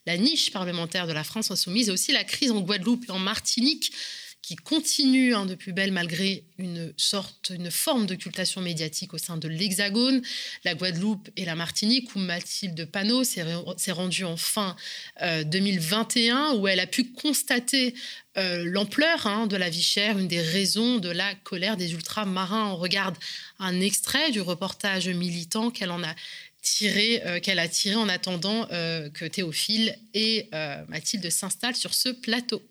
la niche parlementaire de la France Insoumise et aussi la crise en Guadeloupe et en Martinique qui continue hein, de plus belle malgré une sorte, une forme d'occultation médiatique au sein de l'Hexagone, la Guadeloupe et la Martinique, où Mathilde Panot s'est rendue en fin 2021, euh, où elle a pu constater euh, l'ampleur hein, de la vie chère, une des raisons de la colère des ultramarins. On regarde un extrait du reportage militant qu'elle en a tiré, euh, qu'elle a tiré en attendant que Théophile et Mathilde s'installent sur ce plateau.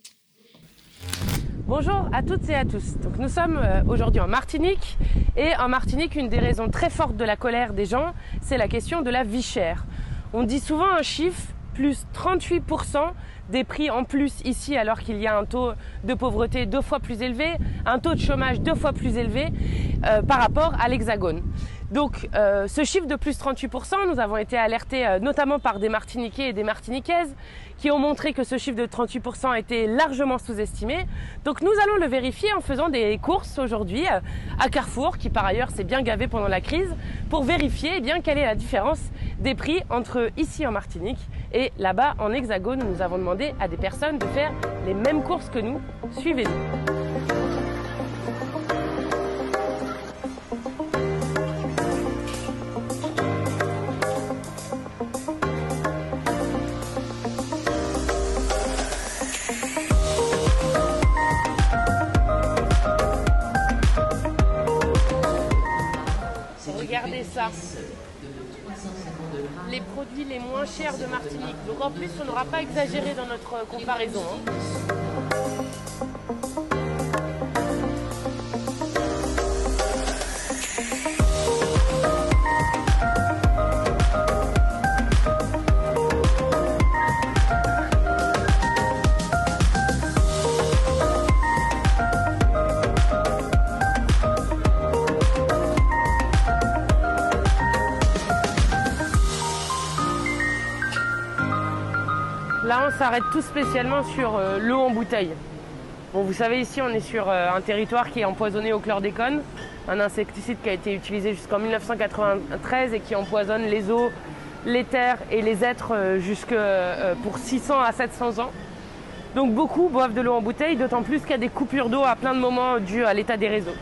Bonjour à toutes et à tous. Donc nous sommes euh, aujourd'hui en Martinique et en Martinique, une des raisons très fortes de la colère des gens, c'est la question de la vie chère. On dit souvent un chiffre, plus 38% des prix en plus ici alors qu'il y a un taux de pauvreté deux fois plus élevé, un taux de chômage deux fois plus élevé euh, par rapport à l'Hexagone. Donc euh, ce chiffre de plus 38%, nous avons été alertés euh, notamment par des Martiniquais et des Martiniquaises qui ont montré que ce chiffre de 38% était largement sous-estimé. Donc nous allons le vérifier en faisant des courses aujourd'hui euh, à Carrefour, qui par ailleurs s'est bien gavé pendant la crise, pour vérifier eh bien quelle est la différence des prix entre ici en Martinique et là-bas en Hexagone. Nous avons demandé à des personnes de faire les mêmes courses que nous. Suivez-nous. Les produits les moins chers de Martinique. Donc en plus, on n'aura pas exagéré dans notre comparaison. Hein. S'arrête tout spécialement sur euh, l'eau en bouteille. Bon, vous savez, ici, on est sur euh, un territoire qui est empoisonné au chlordécone, un insecticide qui a été utilisé jusqu'en 1993 et qui empoisonne les eaux, les terres et les êtres euh, jusque euh, pour 600 à 700 ans. Donc beaucoup boivent de l'eau en bouteille, d'autant plus qu'il y a des coupures d'eau à plein de moments dues à l'état des réseaux.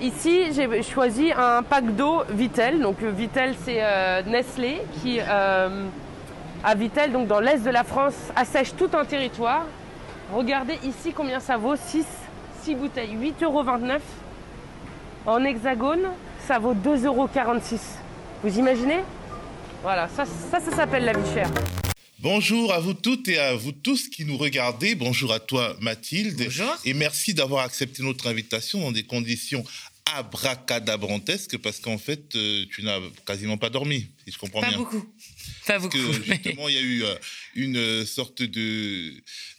Ici, j'ai choisi un pack d'eau Vitel. Donc Vitel, c'est Nestlé qui, à Vitel, donc dans l'est de la France, assèche tout un territoire Regardez ici combien ça vaut 6, 6 bouteilles, 8,29 euros. En hexagone, ça vaut 2,46 euros. Vous imaginez? Voilà, ça, ça, ça s'appelle la vie chère. Bonjour à vous toutes et à vous tous qui nous regardez. Bonjour à toi Mathilde. Bonjour. Et merci d'avoir accepté notre invitation dans des conditions abracadabrantesques parce qu'en fait, euh, tu n'as quasiment pas dormi, si je comprends bien. Pas beaucoup. Pas beaucoup. Que, justement, il y a eu euh, une sorte de,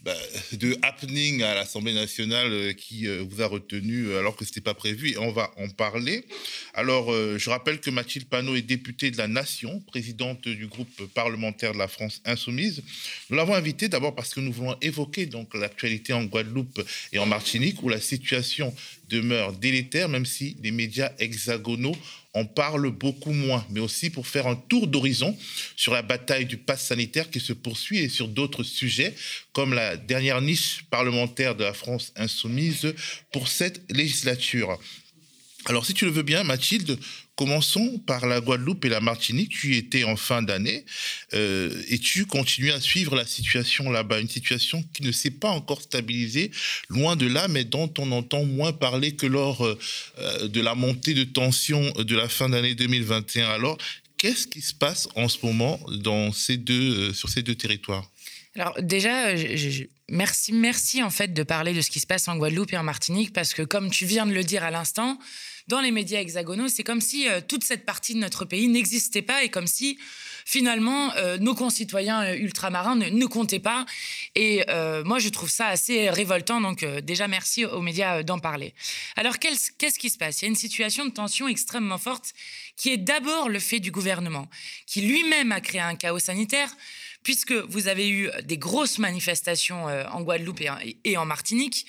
bah, de happening à l'Assemblée nationale euh, qui vous a retenu alors que ce n'était pas prévu et on va en parler. Alors, je rappelle que Mathilde Panot est députée de la Nation, présidente du groupe parlementaire de la France Insoumise. Nous l'avons invitée d'abord parce que nous voulons évoquer donc l'actualité en Guadeloupe et en Martinique où la situation demeure délétère, même si les médias hexagonaux en parlent beaucoup moins, mais aussi pour faire un tour d'horizon sur la bataille du pass sanitaire qui se poursuit et sur d'autres sujets, comme la dernière niche parlementaire de la France insoumise pour cette législature. Alors, si tu le veux bien, Mathilde, Commençons par la Guadeloupe et la Martinique. Tu y étais en fin d'année euh, et tu continues à suivre la situation là-bas, une situation qui ne s'est pas encore stabilisée, loin de là, mais dont on entend moins parler que lors euh, de la montée de tension de la fin d'année 2021. Alors, qu'est-ce qui se passe en ce moment dans ces deux, euh, sur ces deux territoires? Alors déjà, merci, merci en fait de parler de ce qui se passe en Guadeloupe et en Martinique parce que comme tu viens de le dire à l'instant, dans les médias hexagonaux, c'est comme si euh, toute cette partie de notre pays n'existait pas et comme si finalement euh, nos concitoyens euh, ultramarins ne, comptaient pas. Et moi, je trouve ça assez révoltant. Donc déjà, merci aux médias d'en parler. Alors, qu'est-ce qui se passe? Il y a une situation de tension extrêmement forte qui est d'abord le fait du gouvernement, qui lui-même a créé un chaos sanitaire puisque vous avez eu des grosses manifestations en Guadeloupe et en Martinique,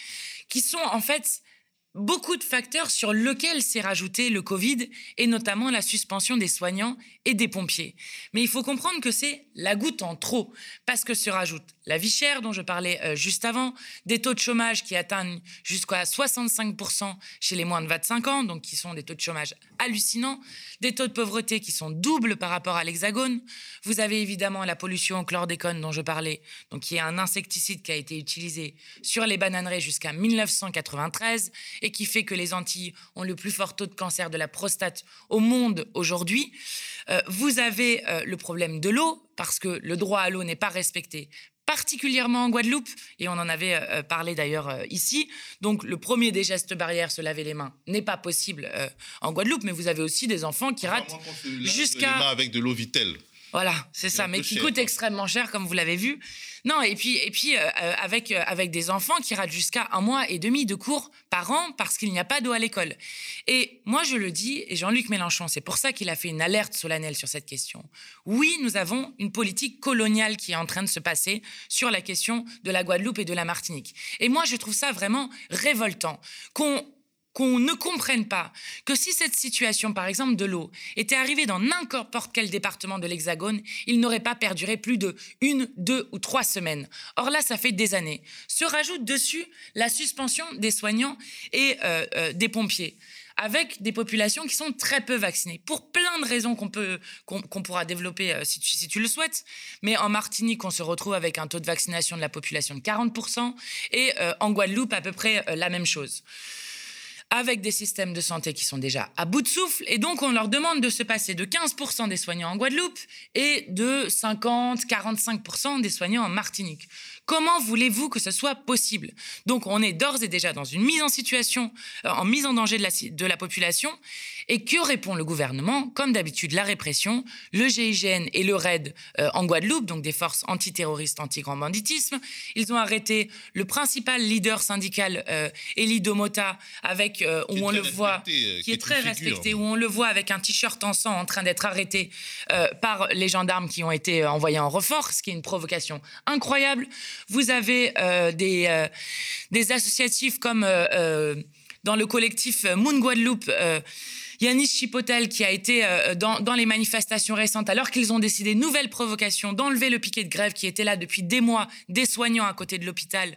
qui sont en fait beaucoup de facteurs sur lesquels s'est rajouté le Covid et notamment la suspension des soignants et des pompiers. Mais il faut comprendre que c'est la goutte en trop parce que se rajoute la vie chère dont je parlais euh, juste avant, des taux de chômage qui atteignent jusqu'à 65% chez les moins de 25 ans, donc qui sont des taux de chômage hallucinants, des taux de pauvreté qui sont doubles par rapport à l'Hexagone. Vous avez évidemment la pollution au chlordécone dont je parlais, donc qui est un insecticide qui a été utilisé sur les bananeraies jusqu'à 1993 et qui fait que les Antilles ont le plus fort taux de cancer de la prostate au monde aujourd'hui. Euh, vous avez euh, le problème de l'eau, parce que le droit à l'eau n'est pas respecté particulièrement en Guadeloupe, et on en avait euh, parlé d'ailleurs ici. Donc le premier des gestes barrières, se laver les mains, n'est pas possible en Guadeloupe, mais vous avez aussi des enfants qui ratent jusqu'à... avec de l'eau vitelle. Voilà, c'est ça, mais qui coûte extrêmement cher, comme vous l'avez vu. Non, et puis, et puis euh, euh, avec, euh, avec des enfants qui ratent jusqu'à un mois et demi de cours par an parce qu'il n'y a pas d'eau à l'école. Et moi, je le dis, et Jean-Luc Mélenchon, c'est pour ça qu'il a fait une alerte solennelle sur cette question. Oui, nous avons une politique coloniale qui est en train de se passer sur la question de la Guadeloupe et de la Martinique. Et moi, je trouve ça vraiment révoltant qu'on qu'on ne comprenne pas que si cette situation, par exemple de l'eau, était arrivée dans n'importe quel département de l'Hexagone, il n'aurait pas perduré plus de une, deux ou trois semaines. Or là, ça fait des années. Se rajoute dessus la suspension des soignants et euh, euh, des pompiers avec des populations qui sont très peu vaccinées, pour plein de raisons qu'on peut qu'on pourra développer euh, si, tu, si, tu, le souhaites. Mais en Martinique, on se retrouve avec un taux de vaccination de la population de 40%, et en Guadeloupe, à peu près la même chose avec des systèmes de santé qui sont déjà à bout de souffle. Et donc, on leur demande de se passer de 15% des soignants en Guadeloupe et de 50-45% des soignants en Martinique. Comment voulez-vous que ce soit possible? Donc, on est d'ores et déjà dans une mise en situation, euh, en mise en danger de la, de la population. Et que répond le gouvernement? Comme d'habitude, la répression, le GIGN et le RAID euh, en Guadeloupe, donc des forces antiterroristes anti-grand banditisme. Ils ont arrêté le principal leader syndical, euh, Elie Domota, avec, euh, où on le voit, euh, qui est très respecté, où on le voit avec un t-shirt en sang en train d'être arrêté par les gendarmes qui ont été envoyés en renfort, ce qui est une provocation incroyable. Vous avez des, des associatifs comme dans le collectif Moon Guadeloupe. Yanis Chipotel qui a été dans, dans, les manifestations récentes, alors qu'ils ont décidé nouvelle provocation d'enlever le piquet de grève qui était là depuis des mois, des soignants à côté de l'hôpital,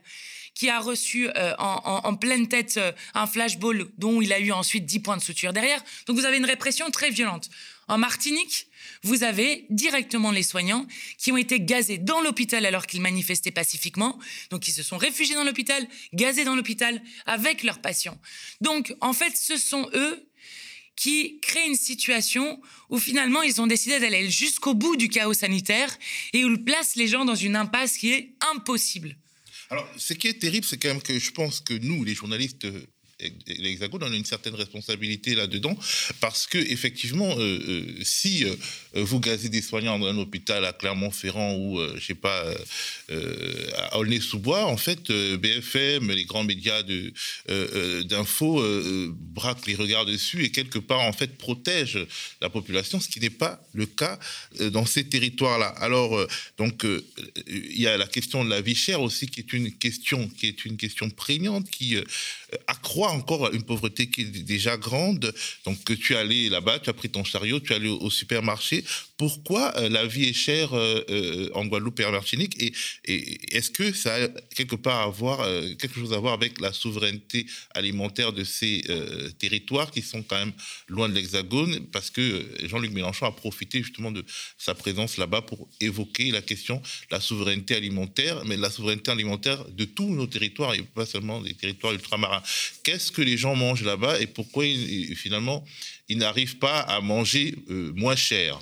qui a reçu en, en, pleine tête un flashball dont il a eu ensuite 10 points de suture derrière. Donc vous avez une répression très violente. En Martinique, vous avez directement les soignants qui ont été gazés dans l'hôpital alors qu'ils manifestaient pacifiquement. Donc, ils se sont réfugiés dans l'hôpital, gazés dans l'hôpital avec leurs patients. Donc, en fait, ce sont eux qui créent une situation où finalement ils ont décidé d'aller jusqu'au bout du chaos sanitaire et où ils placent les gens dans une impasse qui est impossible. Alors, ce qui est terrible, c'est quand même que je pense que nous, les journalistes l'Hexagone, on a une certaine responsabilité là-dedans, parce que effectivement, euh, euh, si euh, vous gazez des soignants dans un hôpital à Clermont-Ferrand ou, je sais pas, à Aulnay-sous-Bois, en fait, BFM, les grands médias d'info braquent les regards dessus et quelque part, en fait, protègent la population, ce qui n'est pas le cas dans ces territoires-là. Alors, donc, il y a la question de la vie chère aussi, qui est une question, qui est une question prégnante, qui accroît encore une pauvreté qui est déjà grande. Donc, tu es allé là-bas, tu as pris ton chariot, tu es allé au, supermarché. Pourquoi euh, la vie est chère euh, euh, en Guadeloupe et en Martinique? Et, est-ce que ça a quelque part à quelque chose à voir avec la souveraineté alimentaire de ces territoires qui sont quand même loin de l'Hexagone? Parce que Jean-Luc Mélenchon a profité justement de sa présence là-bas pour évoquer la question de la souveraineté alimentaire, mais la souveraineté alimentaire de tous nos territoires et pas seulement des territoires ultramarins. Qu'est-ce que les gens mangent là-bas et pourquoi finalement ils n'arrivent pas à manger euh, moins cher?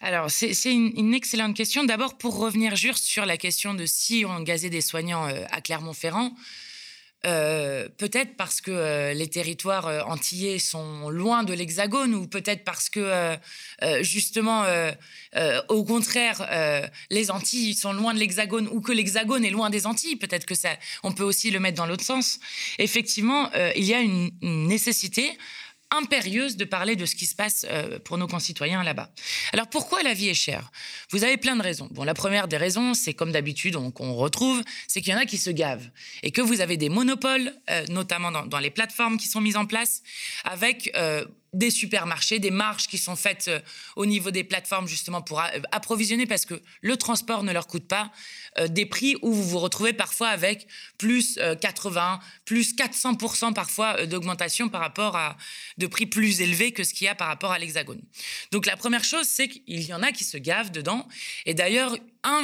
Alors, c'est une, une, excellente question. D'abord, pour revenir juste sur la question de si on gazait des soignants euh, à Clermont-Ferrand, euh, peut-être parce que euh, les territoires euh, antillais sont loin de l'Hexagone ou peut-être parce que euh, justement, au contraire, les Antilles sont loin de l'Hexagone ou que l'Hexagone est loin des Antilles. Peut-être que ça, on peut aussi le mettre dans l'autre sens. Effectivement, il y a une, une nécessité impérieuse de parler de ce qui se passe euh, pour nos concitoyens là-bas. Alors pourquoi la vie est chère? Vous avez plein de raisons. Bon, la première des raisons, c'est comme d'habitude, qu'on retrouve, c'est qu'il y en a qui se gavent et que vous avez des monopoles, euh, notamment dans, les plateformes qui sont mises en place, avec euh, des supermarchés, des marges qui sont faites euh, au niveau des plateformes justement pour euh, approvisionner parce que le transport ne leur coûte pas euh, des prix où vous vous retrouvez parfois avec plus 80, plus 400% parfois d'augmentation par rapport à de prix plus élevés que ce qu'il y a par rapport à l'Hexagone. Donc la première chose, c'est qu'il y en a qui se gavent dedans. Et d'ailleurs,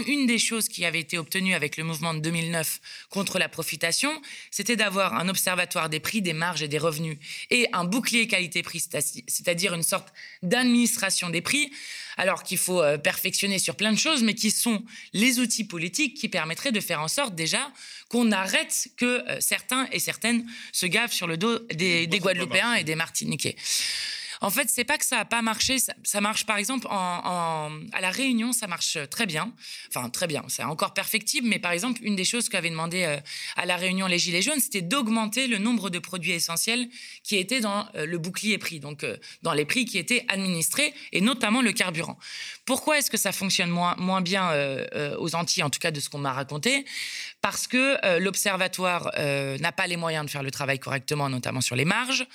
une des choses qui avait été obtenue avec le mouvement de 2009 contre la profitation, c'était d'avoir un observatoire des prix, des marges et des revenus et un bouclier qualité-prix, c'est-à-dire une sorte d'administration des prix, alors qu'il faut euh, perfectionner sur plein de choses, mais qui sont les outils politiques qui permettraient de faire en sorte déjà qu'on arrête que euh, certains et certaines se gavent sur le dos des, des Guadeloupéens et des Martiniquais. En fait, c'est pas que ça a pas marché. Ça, marche, par exemple, à la Réunion, ça marche très bien. Enfin, très bien. C'est encore perfectible, mais par exemple, une des choses qu'avaient demandé euh, à la Réunion les Gilets jaunes, c'était d'augmenter le nombre de produits essentiels qui étaient dans euh, le bouclier prix, donc euh, dans les prix qui étaient administrés, et notamment le carburant. Pourquoi est-ce que ça fonctionne moins, moins bien aux Antilles, en tout cas de ce qu'on m'a raconté? Parce que l'Observatoire n'a pas les moyens de faire le travail correctement, notamment sur les marges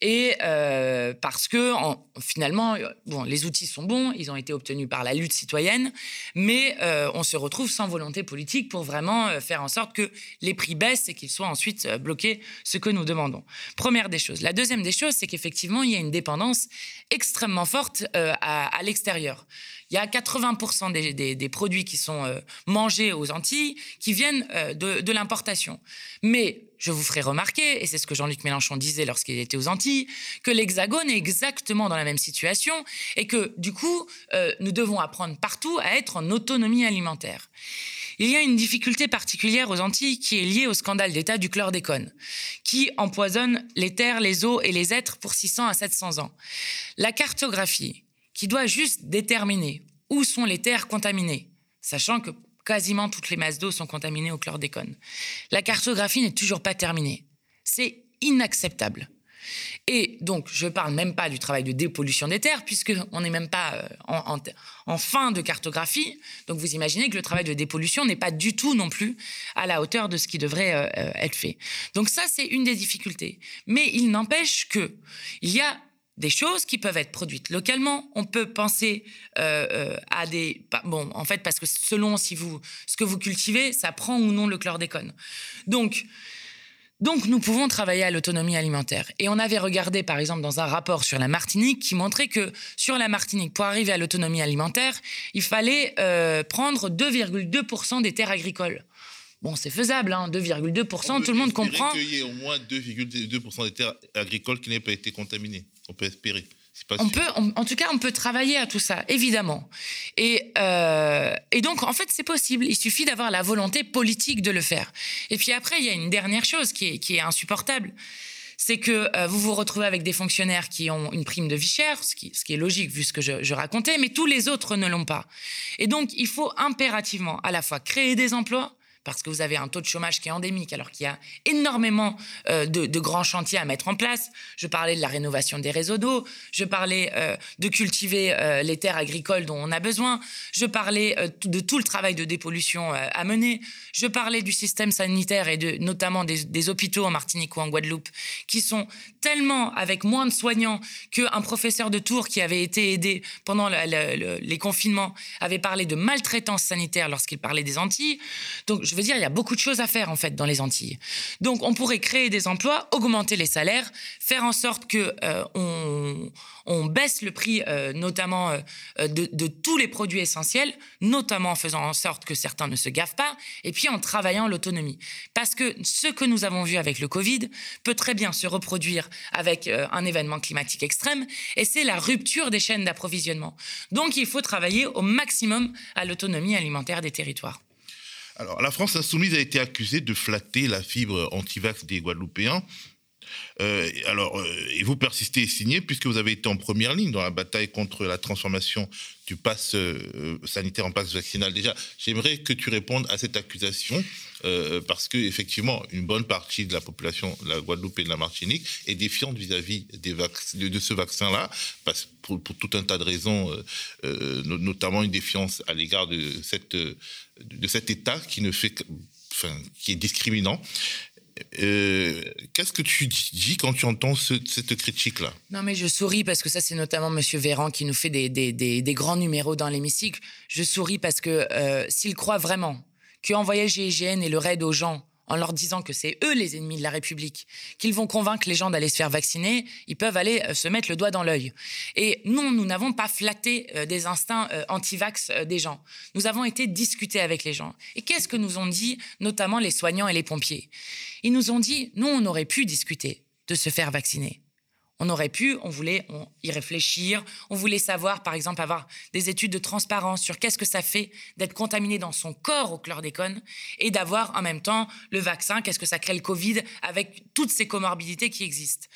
et euh, parce que en, finalement, bon, les outils sont bons, ils ont été obtenus par la lutte citoyenne, mais euh, on se retrouve sans volonté politique pour vraiment euh, faire en sorte que les prix baissent et qu'ils soient ensuite euh, bloqués, ce que nous demandons. Première des choses. La deuxième des choses, c'est qu'effectivement, il y a une dépendance extrêmement forte euh, à, l'extérieur. Il y a 80% des, produits qui sont euh, mangés aux Antilles qui viennent euh, de, de l'importation. Mais je vous ferai remarquer, et c'est ce que Jean-Luc Mélenchon disait lorsqu'il était aux Antilles, que l'Hexagone est exactement dans la même situation et que du coup, euh, nous devons apprendre partout à être en autonomie alimentaire. Il y a une difficulté particulière aux Antilles qui est liée au scandale d'État du chlordécone, qui empoisonne les terres, les eaux et les êtres pour 600 à 700 ans. La cartographie, qui doit juste déterminer où sont les terres contaminées, sachant que quasiment toutes les masses d'eau sont contaminées au chlordécone. La cartographie n'est toujours pas terminée. C'est inacceptable. Et donc, je ne parle même pas du travail de dépollution des terres, puisqu'on n'est même pas euh, en, fin de cartographie. Donc, vous imaginez que le travail de dépollution n'est pas du tout non plus à la hauteur de ce qui devrait euh, euh, être fait. Donc, ça, c'est une des difficultés. Mais il n'empêche qu'il y a des choses qui peuvent être produites localement. On peut penser à des... Bon, en fait, parce que selon si vous, ce que vous cultivez, ça prend ou non le chlordécone. Donc, donc nous pouvons travailler à l'autonomie alimentaire. Et on avait regardé par exemple dans un rapport sur la Martinique qui montrait que sur la Martinique, pour arriver à l'autonomie alimentaire, il fallait euh, prendre 2,2% des terres agricoles. Bon, c'est faisable, 2,2%, hein, tout le monde comprend. Il y ait au moins 2,2% des terres agricoles qui n'aient pas été contaminées. On peut espérer on peut, en tout cas, on peut travailler à tout ça, évidemment. Et, euh, et donc, en fait, c'est possible. Il suffit d'avoir la volonté politique de le faire. Et puis après, il y a une dernière chose qui est, qui est insupportable. C'est que euh, vous vous retrouvez avec des fonctionnaires qui ont une prime de vie chère, ce qui, ce qui est logique vu ce que je, je racontais, mais tous les autres ne l'ont pas. Et donc, il faut impérativement à la fois créer des emplois, parce que vous avez un taux de chômage qui est endémique, alors qu'il y a énormément euh, de, grands chantiers à mettre en place. Je parlais de la rénovation des réseaux d'eau, je parlais euh, de cultiver euh, les terres agricoles dont on a besoin, je parlais de tout le travail de dépollution à mener, je parlais du système sanitaire et notamment des, hôpitaux en Martinique ou en Guadeloupe, qui sont tellement avec moins de soignants qu'un professeur de Tours qui avait été aidé pendant les confinements avait parlé de maltraitance sanitaire lorsqu'il parlait des Antilles. Donc, je veux dire, il y a beaucoup de choses à faire en fait dans les Antilles. Donc on pourrait créer des emplois, augmenter les salaires, faire en sorte que euh, on, baisse le prix, euh, notamment euh, de, tous les produits essentiels, notamment en faisant en sorte que certains ne se gavent pas, et puis en travaillant l'autonomie. Parce que ce que nous avons vu avec le Covid peut très bien se reproduire avec un événement climatique extrême, et c'est la rupture des chaînes d'approvisionnement. Donc il faut travailler au maximum à l'autonomie alimentaire des territoires. Alors, la France insoumise a été accusée de flatter la fibre anti-vax des Guadeloupéens. Euh, alors, euh, et vous persistez et signez puisque vous avez été en première ligne dans la bataille contre la transformation du pass euh, sanitaire en pass vaccinal. Déjà, j'aimerais que tu répondes à cette accusation parce que effectivement, une bonne partie de la population de la Guadeloupe et de la Martinique est défiante vis-à-vis de, ce vaccin-là, pour, tout un tas de raisons, notamment une défiance à l'égard de cet État qui est discriminant. Euh, qu'est-ce que tu dis quand tu entends cette critique-là? Non, mais je souris parce que ça, c'est notamment Monsieur Véran qui nous fait des, grands numéros dans l'hémicycle. Je souris parce que euh, s'il croit vraiment qu'envoyer GIGN et le raid aux gens en leur disant que c'est eux les ennemis de la République, qu'ils vont convaincre les gens d'aller se faire vacciner, ils peuvent aller euh, se mettre le doigt dans l'œil. Et non, nous n'avons pas flatté euh, des instincts euh, anti-vax des gens. Nous avons été discuter avec les gens. Et qu'est-ce que nous ont dit, notamment les soignants et les pompiers? Ils nous ont dit, nous, on aurait pu discuter de se faire vacciner. On aurait pu, on voulait y réfléchir, on voulait savoir, par exemple, avoir des études de transparence sur qu'est-ce que ça fait d'être contaminé dans son corps au chlordécone et d'avoir en même temps le vaccin, qu'est-ce que ça crée le Covid avec toutes ces comorbidités qui existent.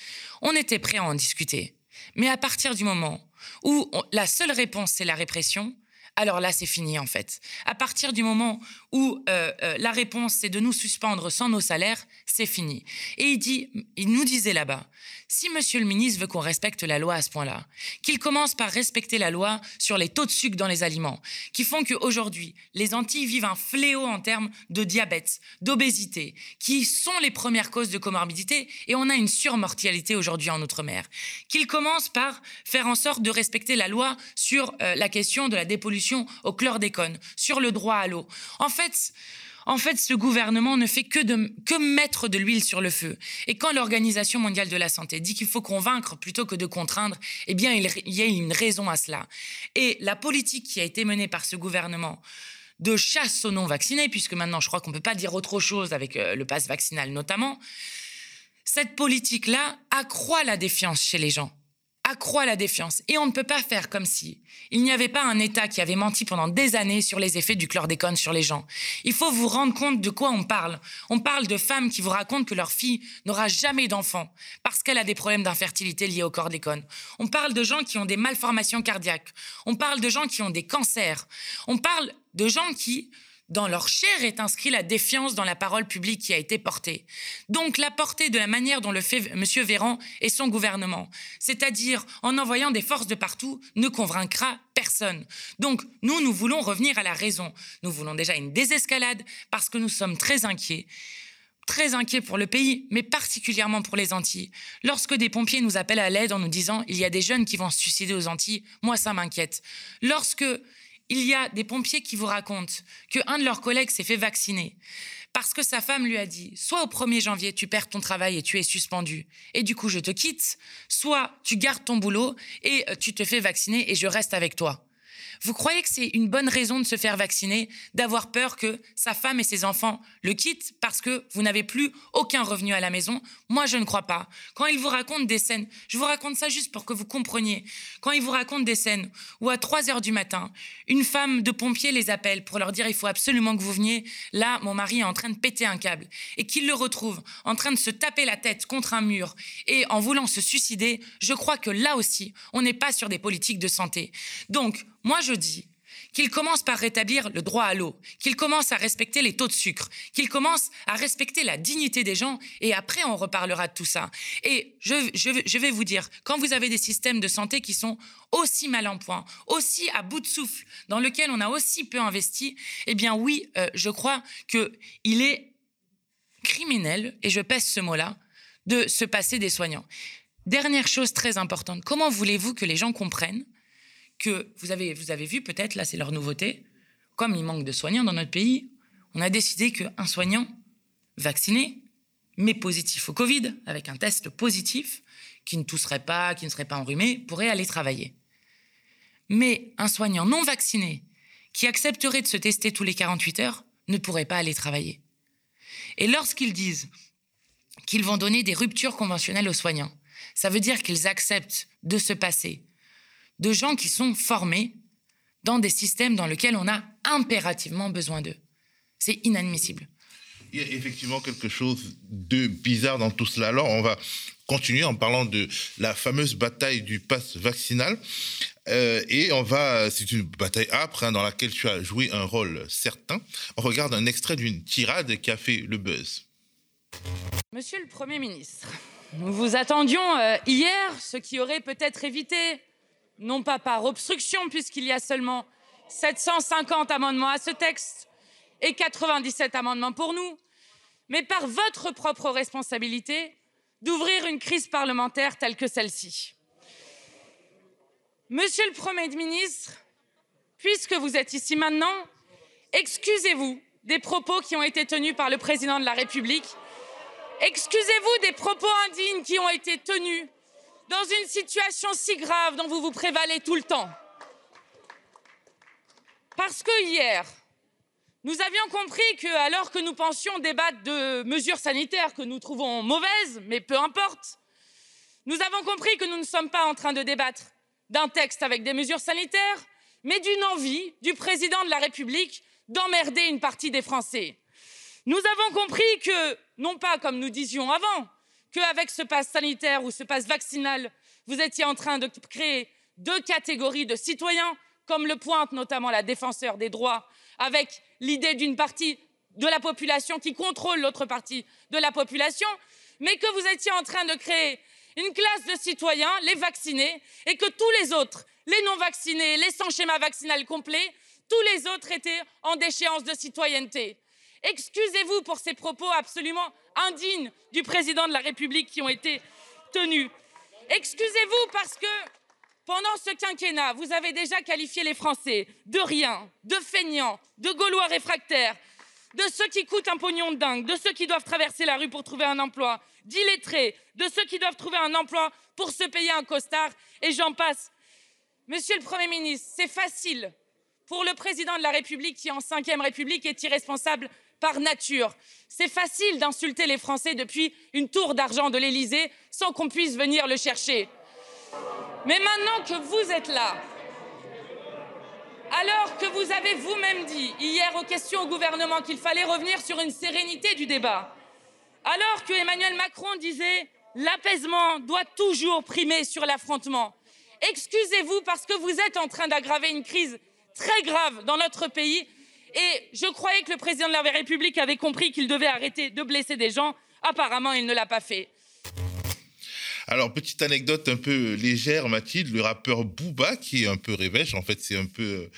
On était prêt à en discuter. Mais à partir du moment où la seule réponse, c'est la répression, alors là, c'est fini en fait. À partir du moment où euh, euh, la réponse, c'est de nous suspendre sans nos salaires, c'est fini. Et il, dit, il nous disait là-bas, si monsieur le ministre veut qu'on respecte la loi à ce point-là, qu'il commence par respecter la loi sur les taux de sucre dans les aliments, qui font qu'aujourd'hui, les Antilles vivent un fléau en termes de diabète, d'obésité, qui sont les premières causes de comorbidité, et on a une surmortalité aujourd'hui en Outre-mer. Qu'il commence par faire en sorte de respecter la loi sur euh, la question de la dépollution au chlordécone, sur le droit à l'eau. En fait, en fait, ce gouvernement ne fait que, mettre de l'huile sur le feu. Et quand l'Organisation mondiale de la santé dit qu'il faut convaincre plutôt que de contraindre, eh bien, il, y a une raison à cela. Et la politique qui a été menée par ce gouvernement de chasse aux non-vaccinés, puisque maintenant je crois qu'on ne peut pas dire autre chose avec euh, le pass vaccinal notamment, cette politique-là accroît la défiance chez les gens accroît la défiance. Et on ne peut pas faire comme si il n'y avait pas un État qui avait menti pendant des années sur les effets du chlordécone sur les gens. Il faut vous rendre compte de quoi on parle. On parle de femmes qui vous racontent que leur fille n'aura jamais d'enfant parce qu'elle a des problèmes d'infertilité liés au chlordécone. On parle de gens qui ont des malformations cardiaques. On parle de gens qui ont des cancers. On parle de gens qui dans leur chair est inscrit la défiance dans la parole publique qui a été portée. Donc la portée de la manière dont le fait M. Véran et son gouvernement, c'est-à-dire en envoyant des forces de partout, ne convaincra personne. Donc nous, nous voulons revenir à la raison. Nous voulons déjà une désescalade parce que nous sommes très inquiets très inquiets pour le pays, mais particulièrement pour les Antilles. Lorsque des pompiers nous appellent à l'aide en nous disant il y a des jeunes qui vont se suicider aux Antilles, moi ça m'inquiète. Lorsque il y a des pompiers qui vous racontent qu'un de leurs collègues s'est fait vacciner parce que sa femme lui a dit soit au 1er janvier tu perds ton travail et tu es suspendu et du coup je te quitte, soit tu gardes ton boulot et euh, tu te fais vacciner et je reste avec toi. Vous croyez que c'est une bonne raison de se faire vacciner, d'avoir peur que sa femme et ses enfants le quittent parce que vous n'avez plus aucun revenu à la maison? Moi, je ne crois pas. Quand il vous raconte des scènes, je vous raconte ça juste pour que vous compreniez. Quand il vous raconte des scènes où à 3 heures du matin, une femme de pompier les appelle pour leur dire il faut absolument que vous veniez, là, mon mari est en train de péter un câble, et qu'il le retrouve en train de se taper la tête contre un mur et en voulant se suicider, je crois que là aussi, on n'est pas sur des politiques de santé. Donc, moi, je dis qu'il commence par rétablir le droit à l'eau, qu'il commence à respecter les taux de sucre, qu'il commence à respecter la dignité des gens, et après on reparlera de tout ça. Et je, vais vous dire, quand vous avez des systèmes de santé qui sont aussi mal en point, aussi à bout de souffle, dans lesquels on a aussi peu investi, eh bien oui, euh, je crois qu'il est criminel, et je pèse ce mot-là, de se passer des soignants. Dernière chose très importante, comment voulez-vous que les gens comprennent que vous avez, vu peut-être, là c'est leur nouveauté, comme il manque de soignants dans notre pays, on a décidé qu'un soignant vacciné, mais positif au Covid, avec un test positif, qui ne tousserait pas, qui ne serait pas enrhumé, pourrait aller travailler. Mais un soignant non vacciné, qui accepterait de se tester tous les 48 heures, ne pourrait pas aller travailler. Et lorsqu'ils disent qu'ils vont donner des ruptures conventionnelles aux soignants, ça veut dire qu'ils acceptent de se passer de gens qui sont formés dans des systèmes dans lesquels on a impérativement besoin d'eux. C'est inadmissible. Il y a effectivement quelque chose de bizarre dans tout cela. Alors, on va continuer en parlant de la fameuse bataille du pass vaccinal. Euh, et on va, c'est une bataille âpre hein, dans laquelle tu as joué un rôle certain. On regarde un extrait d'une tirade qui a fait le buzz. Monsieur le Premier ministre, nous vous attendions euh, hier, ce qui aurait peut-être évité non pas par obstruction, puisqu'il y a seulement 750 amendements à ce texte et 97 amendements pour nous, mais par votre propre responsabilité d'ouvrir une crise parlementaire telle que celle-ci. Monsieur le Premier ministre, puisque vous êtes ici maintenant, excusez-vous des propos qui ont été tenus par le président de la République. Excusez-vous des propos indignes qui ont été tenus dans une situation si grave dont vous vous prévalez tout le temps. Parce que hier, nous avions compris que, alors que nous pensions débattre de mesures sanitaires que nous trouvons mauvaises, mais peu importe, nous avons compris que nous ne sommes pas en train de débattre d'un texte avec des mesures sanitaires, mais d'une envie du président de la République d'emmerder une partie des Français. Nous avons compris que, non pas comme nous disions avant, qu'avec ce pass sanitaire ou ce pass vaccinal, vous étiez en train de créer deux catégories de citoyens, comme le pointe notamment la défenseur des droits, avec l'idée d'une partie de la population qui contrôle l'autre partie de la population, mais que vous étiez en train de créer une classe de citoyens, les vaccinés, et que tous les autres, les non vaccinés, les sans schéma vaccinal complet, tous les autres étaient en déchéance de citoyenneté. Excusez-vous pour ces propos absolument indignes du président de la République qui ont été tenus. Excusez-vous parce que pendant ce quinquennat, vous avez déjà qualifié les Français de rien, de feignants, de Gaulois réfractaires, de ceux qui coûtent un pognon de dingue, de ceux qui doivent traverser la rue pour trouver un emploi, d'illettrés, de ceux qui doivent trouver un emploi pour se payer un costard, et j'en passe. Monsieur le Premier ministre, c'est facile pour le président de la République qui, en cinquième République, est irresponsable par nature. C'est facile d'insulter les Français depuis une tour d'argent de l'Élysée sans qu'on puisse venir le chercher. Mais maintenant que vous êtes là, alors que vous avez vous-même dit hier aux questions au gouvernement qu'il fallait revenir sur une sérénité du débat, alors que Emmanuel Macron disait l'apaisement doit toujours primer sur l'affrontement, excusez-vous parce que vous êtes en train d'aggraver une crise très grave dans notre pays et je croyais que le président de la République avait compris qu'il devait arrêter de blesser des gens. Apparemment, il ne l'a pas fait. Alors, petite anecdote un peu légère, Mathilde, le rappeur Booba, qui est un peu révèche, en fait, c'est un peu euh,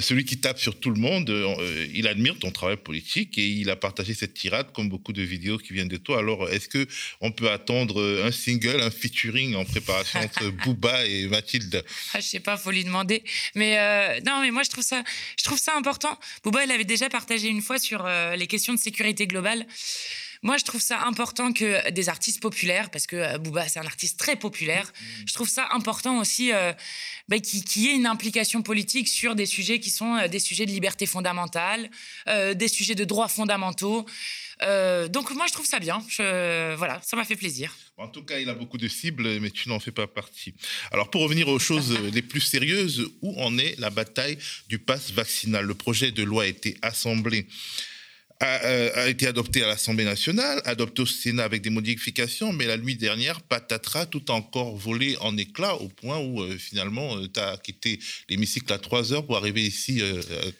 celui qui tape sur tout le monde. Euh, il admire ton travail politique et il a partagé cette tirade comme beaucoup de vidéos qui viennent de toi. Alors, est-ce que on peut attendre un single, un featuring en préparation entre [laughs] Booba et Mathilde? Ah, Je sais pas, faut lui demander. Mais euh, non, mais moi je trouve ça, je trouve ça important. Booba, il avait déjà partagé une fois sur les questions de sécurité globale. Moi, je trouve ça important que des artistes populaires, parce que euh, Booba, c'est un artiste très populaire, mmh. je trouve ça important aussi euh, bah, qu'il y ait une implication politique sur des sujets qui sont euh, des sujets de liberté fondamentale, des sujets de droits fondamentaux. donc moi, je trouve ça bien. voilà, ça m'a fait plaisir. En tout cas, il a beaucoup de cibles, mais tu n'en fais pas partie. Alors, pour revenir aux choses les plus sérieuses, où en est la bataille du pass vaccinal? Le projet de loi a été assemblé euh, a, été adopté à l'Assemblée nationale, adopté au Sénat avec des modifications, mais la nuit dernière, patatras, tout a encore volé en éclats au point où euh, finalement, euh, tu as quitté l'hémicycle à 3 heures pour arriver ici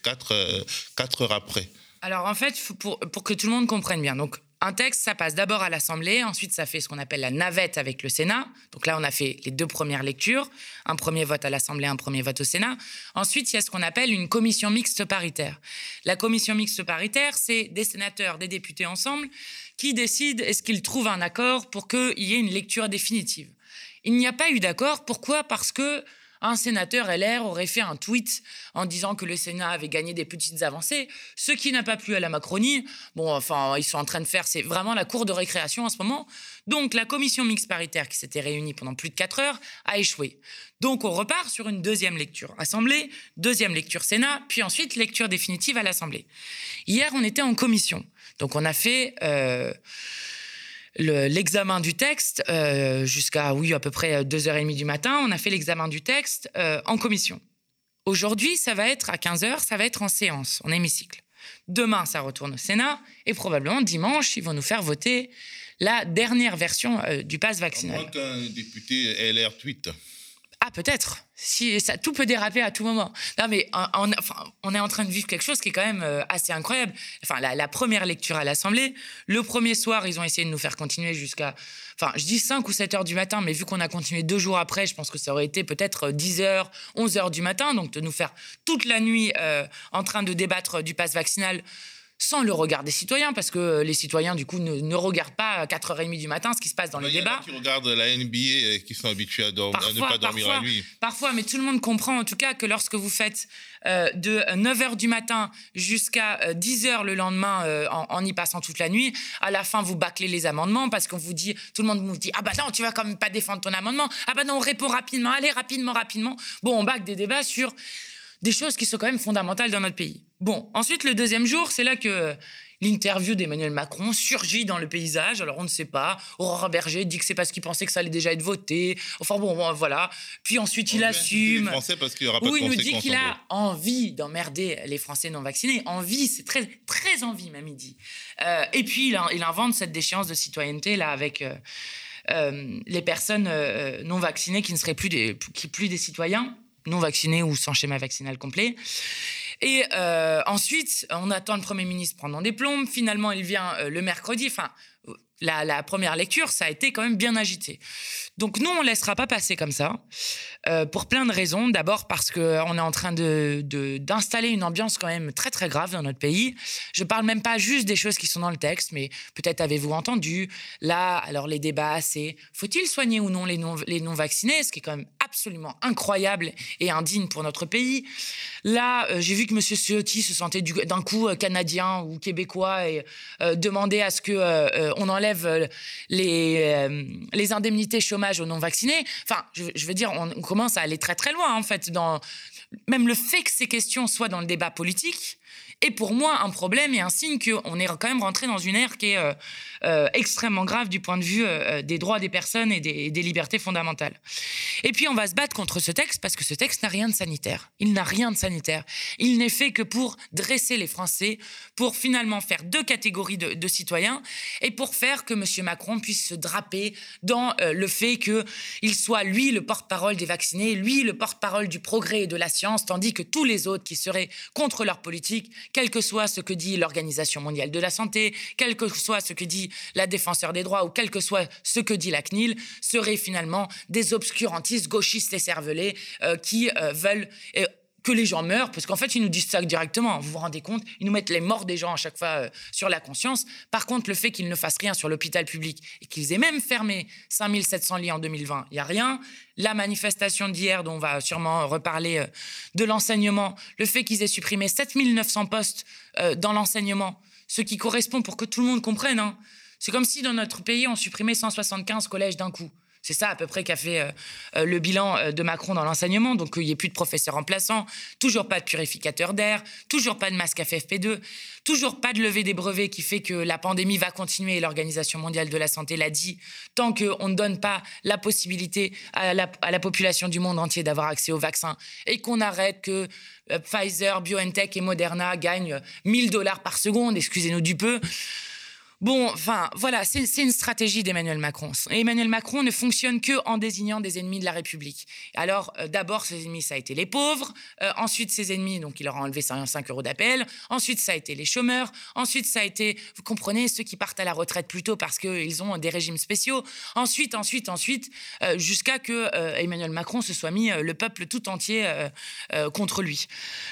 4, 4 heures après. Alors en fait, pour, pour que tout le monde comprenne bien, donc un texte, ça passe d'abord à l'Assemblée, ensuite ça fait ce qu'on appelle la navette avec le Sénat. Donc là, on a fait les deux premières lectures, un premier vote à l'Assemblée, un premier vote au Sénat. Ensuite, il y a ce qu'on appelle une commission mixte paritaire. La commission mixte paritaire, c'est des sénateurs, des députés ensemble qui décident est-ce qu'ils trouvent un accord pour qu'il y ait une lecture définitive. Il n'y a pas eu d'accord. Pourquoi? Parce que un sénateur LR aurait fait un tweet en disant que le Sénat avait gagné des petites avancées, ce qui n'a pas plu à la Macronie. Bon, enfin, ils sont en train de faire, c'est vraiment la cour de récréation en ce moment. Donc, la commission mixte paritaire qui s'était réunie pendant plus de quatre heures a échoué. Donc, on repart sur une deuxième lecture Assemblée, deuxième lecture Sénat, puis ensuite lecture définitive à l'Assemblée. Hier, on était en commission. Donc, on a fait... Euh, l'examen du texte euh, jusqu'à, oui, à peu près 2h30 du matin. On a fait l'examen du texte euh, en commission. Aujourd'hui, ça va être à 15h, ça va être en séance, en hémicycle. Demain, ça retourne au Sénat et probablement dimanche, ils vont nous faire voter la dernière version euh, du pass vaccinal. Qu'un député LR tweet. Ah, peut-être. Si, ça, tout peut déraper à tout moment. Non, mais on, on, est en train de vivre quelque chose qui est quand même euh, assez incroyable. Enfin, la, première lecture à l'Assemblée, le premier soir, ils ont essayé de nous faire continuer jusqu'à. Enfin, je dis 5 ou 7 heures du matin, mais vu qu'on a continué deux jours après, je pense que ça aurait été peut-être 10 heures, 11 heures du matin. Donc, de nous faire toute la nuit euh, en train de débattre du pass vaccinal sans le regard des citoyens, parce que les citoyens, du coup, ne, regardent pas à 4h30 du matin ce qui se passe dans les débats. Il y en a qui regardent la NBA et qui sont habitués à, ne pas dormir la nuit. Parfois, mais tout le monde comprend en tout cas que lorsque vous faites euh, de 9h du matin jusqu'à 10h euh, le lendemain euh, en, y passant toute la nuit, à la fin, vous bâclez les amendements parce qu'on vous dit, tout le monde vous dit, ah bah non, tu vas quand même pas défendre ton amendement, ah bah non, on répond rapidement, allez, rapidement, rapidement. Bon, on bâcle des débats sur des choses qui sont quand même fondamentales dans notre pays. Bon, ensuite, le deuxième jour, c'est là que l'interview d'Emmanuel Macron surgit dans le paysage. Alors, on ne sait pas. Aurore Berger dit que c'est parce qu'il pensait que ça allait déjà être voté. Enfin, bon, voilà. Puis ensuite, il assume. Français parce qu'il aura pas il nous dit qu'il a envie d'emmerder les Français non vaccinés. Envie, c'est très, très envie, même, il dit. Euh, et puis, il, invente cette déchéance de citoyenneté, là, avec. Euh, euh, les personnes non vaccinées qui ne seraient plus des, qui, plus des citoyens non vaccinés ou sans schéma vaccinal complet. Et euh, ensuite, on attend le Premier ministre pendant des plombes. Finalement, il vient euh, le mercredi. Enfin, la, première lecture, ça a été quand même bien agité. Donc nous, on ne laissera pas passer comme ça, euh, pour plein de raisons. D'abord parce qu'on est en train d'installer de, une ambiance quand même très très grave dans notre pays. Je parle même pas juste des choses qui sont dans le texte, mais peut-être avez-vous entendu, là, alors les débats, c'est faut-il soigner ou non les non, les non vaccinés, ce qui est quand même absolument incroyable et indigne pour notre pays. Là, euh, j'ai vu que M. Ciotti se sentait d'un coup euh, canadien ou québécois et demandait à ce que on enlève euh, les, euh, indemnités chômage aux non-vaccinés. Enfin, je, veux dire, on, commence à aller très très loin, en fait, dans même le fait que ces questions soient dans le débat politique. Et pour moi, un problème et un signe qu'on est quand même rentré dans une ère qui est euh, euh, extrêmement grave du point de vue euh, des droits des personnes et des, des, libertés fondamentales. Et puis, on va se battre contre ce texte parce que ce texte n'a rien de sanitaire. Il n'a rien de sanitaire. Il n'est fait que pour dresser les Français, pour finalement faire deux catégories de, de citoyens et pour faire que M. Macron puisse se draper dans le fait qu'il soit, lui, le porte-parole des vaccinés, lui, le porte-parole du progrès et de la science, tandis que tous les autres qui seraient contre leur politique quel que soit ce que dit l'Organisation mondiale de la santé, quel que soit ce que dit la défenseur des droits ou quel que soit ce que dit la CNIL, seraient finalement des obscurantistes gauchistes et cervelés euh, qui euh, veulent euh, que les gens meurent, parce qu'en fait, ils nous disent ça directement. Vous vous rendez compte? Ils nous mettent les morts des gens à chaque fois euh, sur la conscience. Par contre, le fait qu'ils ne fassent rien sur l'hôpital public et qu'ils aient même fermé 5700 lits en 2020, il n'y a rien. La manifestation d'hier, dont on va sûrement reparler euh, de l'enseignement, le fait qu'ils aient supprimé 7900 postes euh, dans l'enseignement, ce qui correspond pour que tout le monde comprenne. Hein. C'est comme si dans notre pays, on supprimait 175 collèges d'un coup. C'est ça à peu près qu'a fait euh, euh, le bilan euh, de Macron dans l'enseignement. Donc il n'y ait plus de professeurs remplaçants, toujours pas de purificateur d'air, toujours pas de masque FFP2, toujours pas de levée des brevets qui fait que la pandémie va continuer et l'Organisation mondiale de la santé l'a dit. Tant qu'on ne donne pas la possibilité à la, à la population du monde entier d'avoir accès au vaccin et qu'on arrête que Pfizer, BioNTech et Moderna gagnent 1000 dollars par seconde, excusez-nous du peu. Bon, enfin, voilà, c'est une stratégie d'Emmanuel Macron. Emmanuel Macron ne fonctionne que en désignant des ennemis de la République. Alors, euh, d'abord, ses ennemis, ça a été les pauvres. Euh, ensuite, ses ennemis, donc il leur a enlevé 5 euros d'appel. Ensuite, ça a été les chômeurs. Ensuite, ça a été, vous comprenez, ceux qui partent à la retraite plus tôt parce qu'ils ont des régimes spéciaux. Ensuite, ensuite, ensuite, euh, jusqu'à que Emmanuel Macron se soit mis le peuple tout entier contre lui.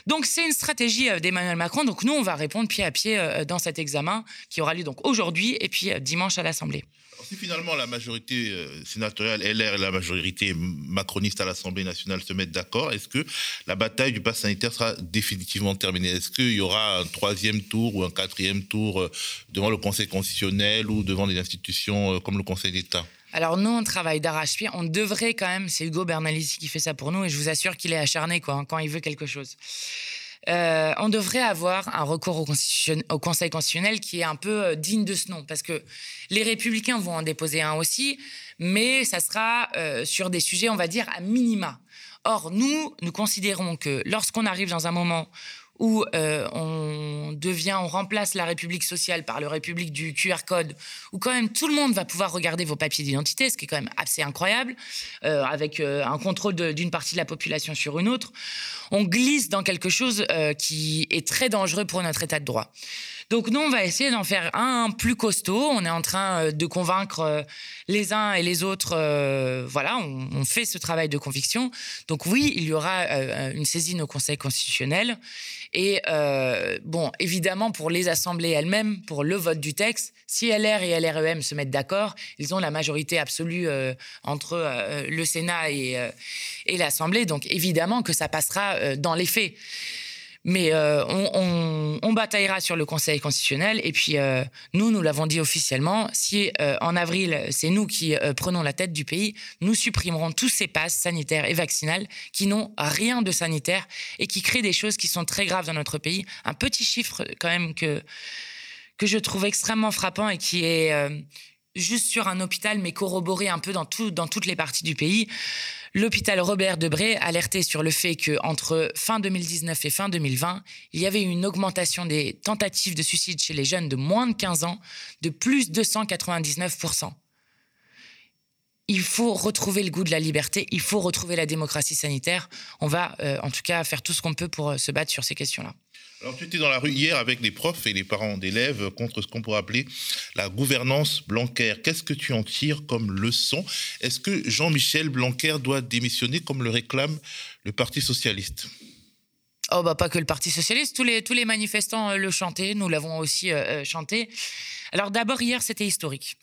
Donc, c'est une stratégie d'Emmanuel Macron. Donc, nous, on va répondre pied à pied dans cet examen qui aura lieu donc aujourd'hui aujourd'hui et puis euh, dimanche à l'Assemblée. Si finalement la majorité euh, sénatoriale LR et la majorité macroniste à l'Assemblée nationale se mettent d'accord, est-ce que la bataille du pass sanitaire sera définitivement terminée? Est-ce qu'il y aura un troisième tour ou un quatrième tour euh, devant le Conseil constitutionnel ou devant des institutions comme le Conseil d'État? Alors nous, on travaille d'arrache-pied. On devrait quand même, c'est Hugo Bernalici qui fait ça pour nous, et je vous assure qu'il est acharné quoi, quand il veut quelque chose. Euh, on devrait avoir un recours au, Conseil constitutionnel qui est un peu euh, digne de ce nom, parce que les républicains vont en déposer un aussi, mais ça sera euh, sur des sujets, on va dire, à minima. Or, nous, nous considérons que lorsqu'on arrive dans un moment où euh, on remplace la République sociale par la République du QR code, où quand même tout le monde va pouvoir regarder vos papiers d'identité, ce qui est quand même assez incroyable, euh, avec euh, un contrôle d'une partie de la population sur une autre, on glisse dans quelque chose qui est très dangereux pour notre état de droit. Donc nous, on va essayer d'en faire un plus costaud. On est en train de convaincre les uns et les autres. Voilà, on, fait ce travail de conviction. Donc oui, il y aura une saisine au Conseil constitutionnel. Et bon, évidemment, pour les assemblées elles-mêmes, pour le vote du texte, si LR et LREM se mettent d'accord, ils ont la majorité absolue entre le Sénat et l'Assemblée. Donc évidemment que ça passera dans les faits. Mais euh, on, bataillera sur le Conseil constitutionnel. Et puis, euh, nous, nous l'avons dit officiellement, si euh, en avril, c'est nous qui prenons la tête du pays, nous supprimerons tous ces passes sanitaires et vaccinales qui n'ont rien de sanitaire et qui créent des choses qui sont très graves dans notre pays. Un petit chiffre quand même que, que je trouve extrêmement frappant et qui est juste sur un hôpital, mais corroboré un peu dans, dans toutes les parties du pays. L'hôpital Robert Debré alertait sur le fait qu'entre fin 2019 et fin 2020, il y avait une augmentation des tentatives de suicide chez les jeunes de moins de 15 ans de plus de 199%. Il faut retrouver le goût de la liberté, il faut retrouver la démocratie sanitaire. On va euh, en tout cas faire tout ce qu'on peut pour euh, se battre sur ces questions-là. Alors, tu étais dans la rue hier avec les profs et les parents d'élèves contre ce qu'on pourrait appeler la gouvernance Blanquer. Qu'est-ce que tu en tires comme leçon? Est-ce que Jean-Michel Blanquer doit démissionner comme le réclame le Parti socialiste? Oh bah pas que le Parti socialiste, tous les tous les manifestants euh, le chantaient, nous l'avons aussi euh, euh, chanté. Alors d'abord hier c'était historique,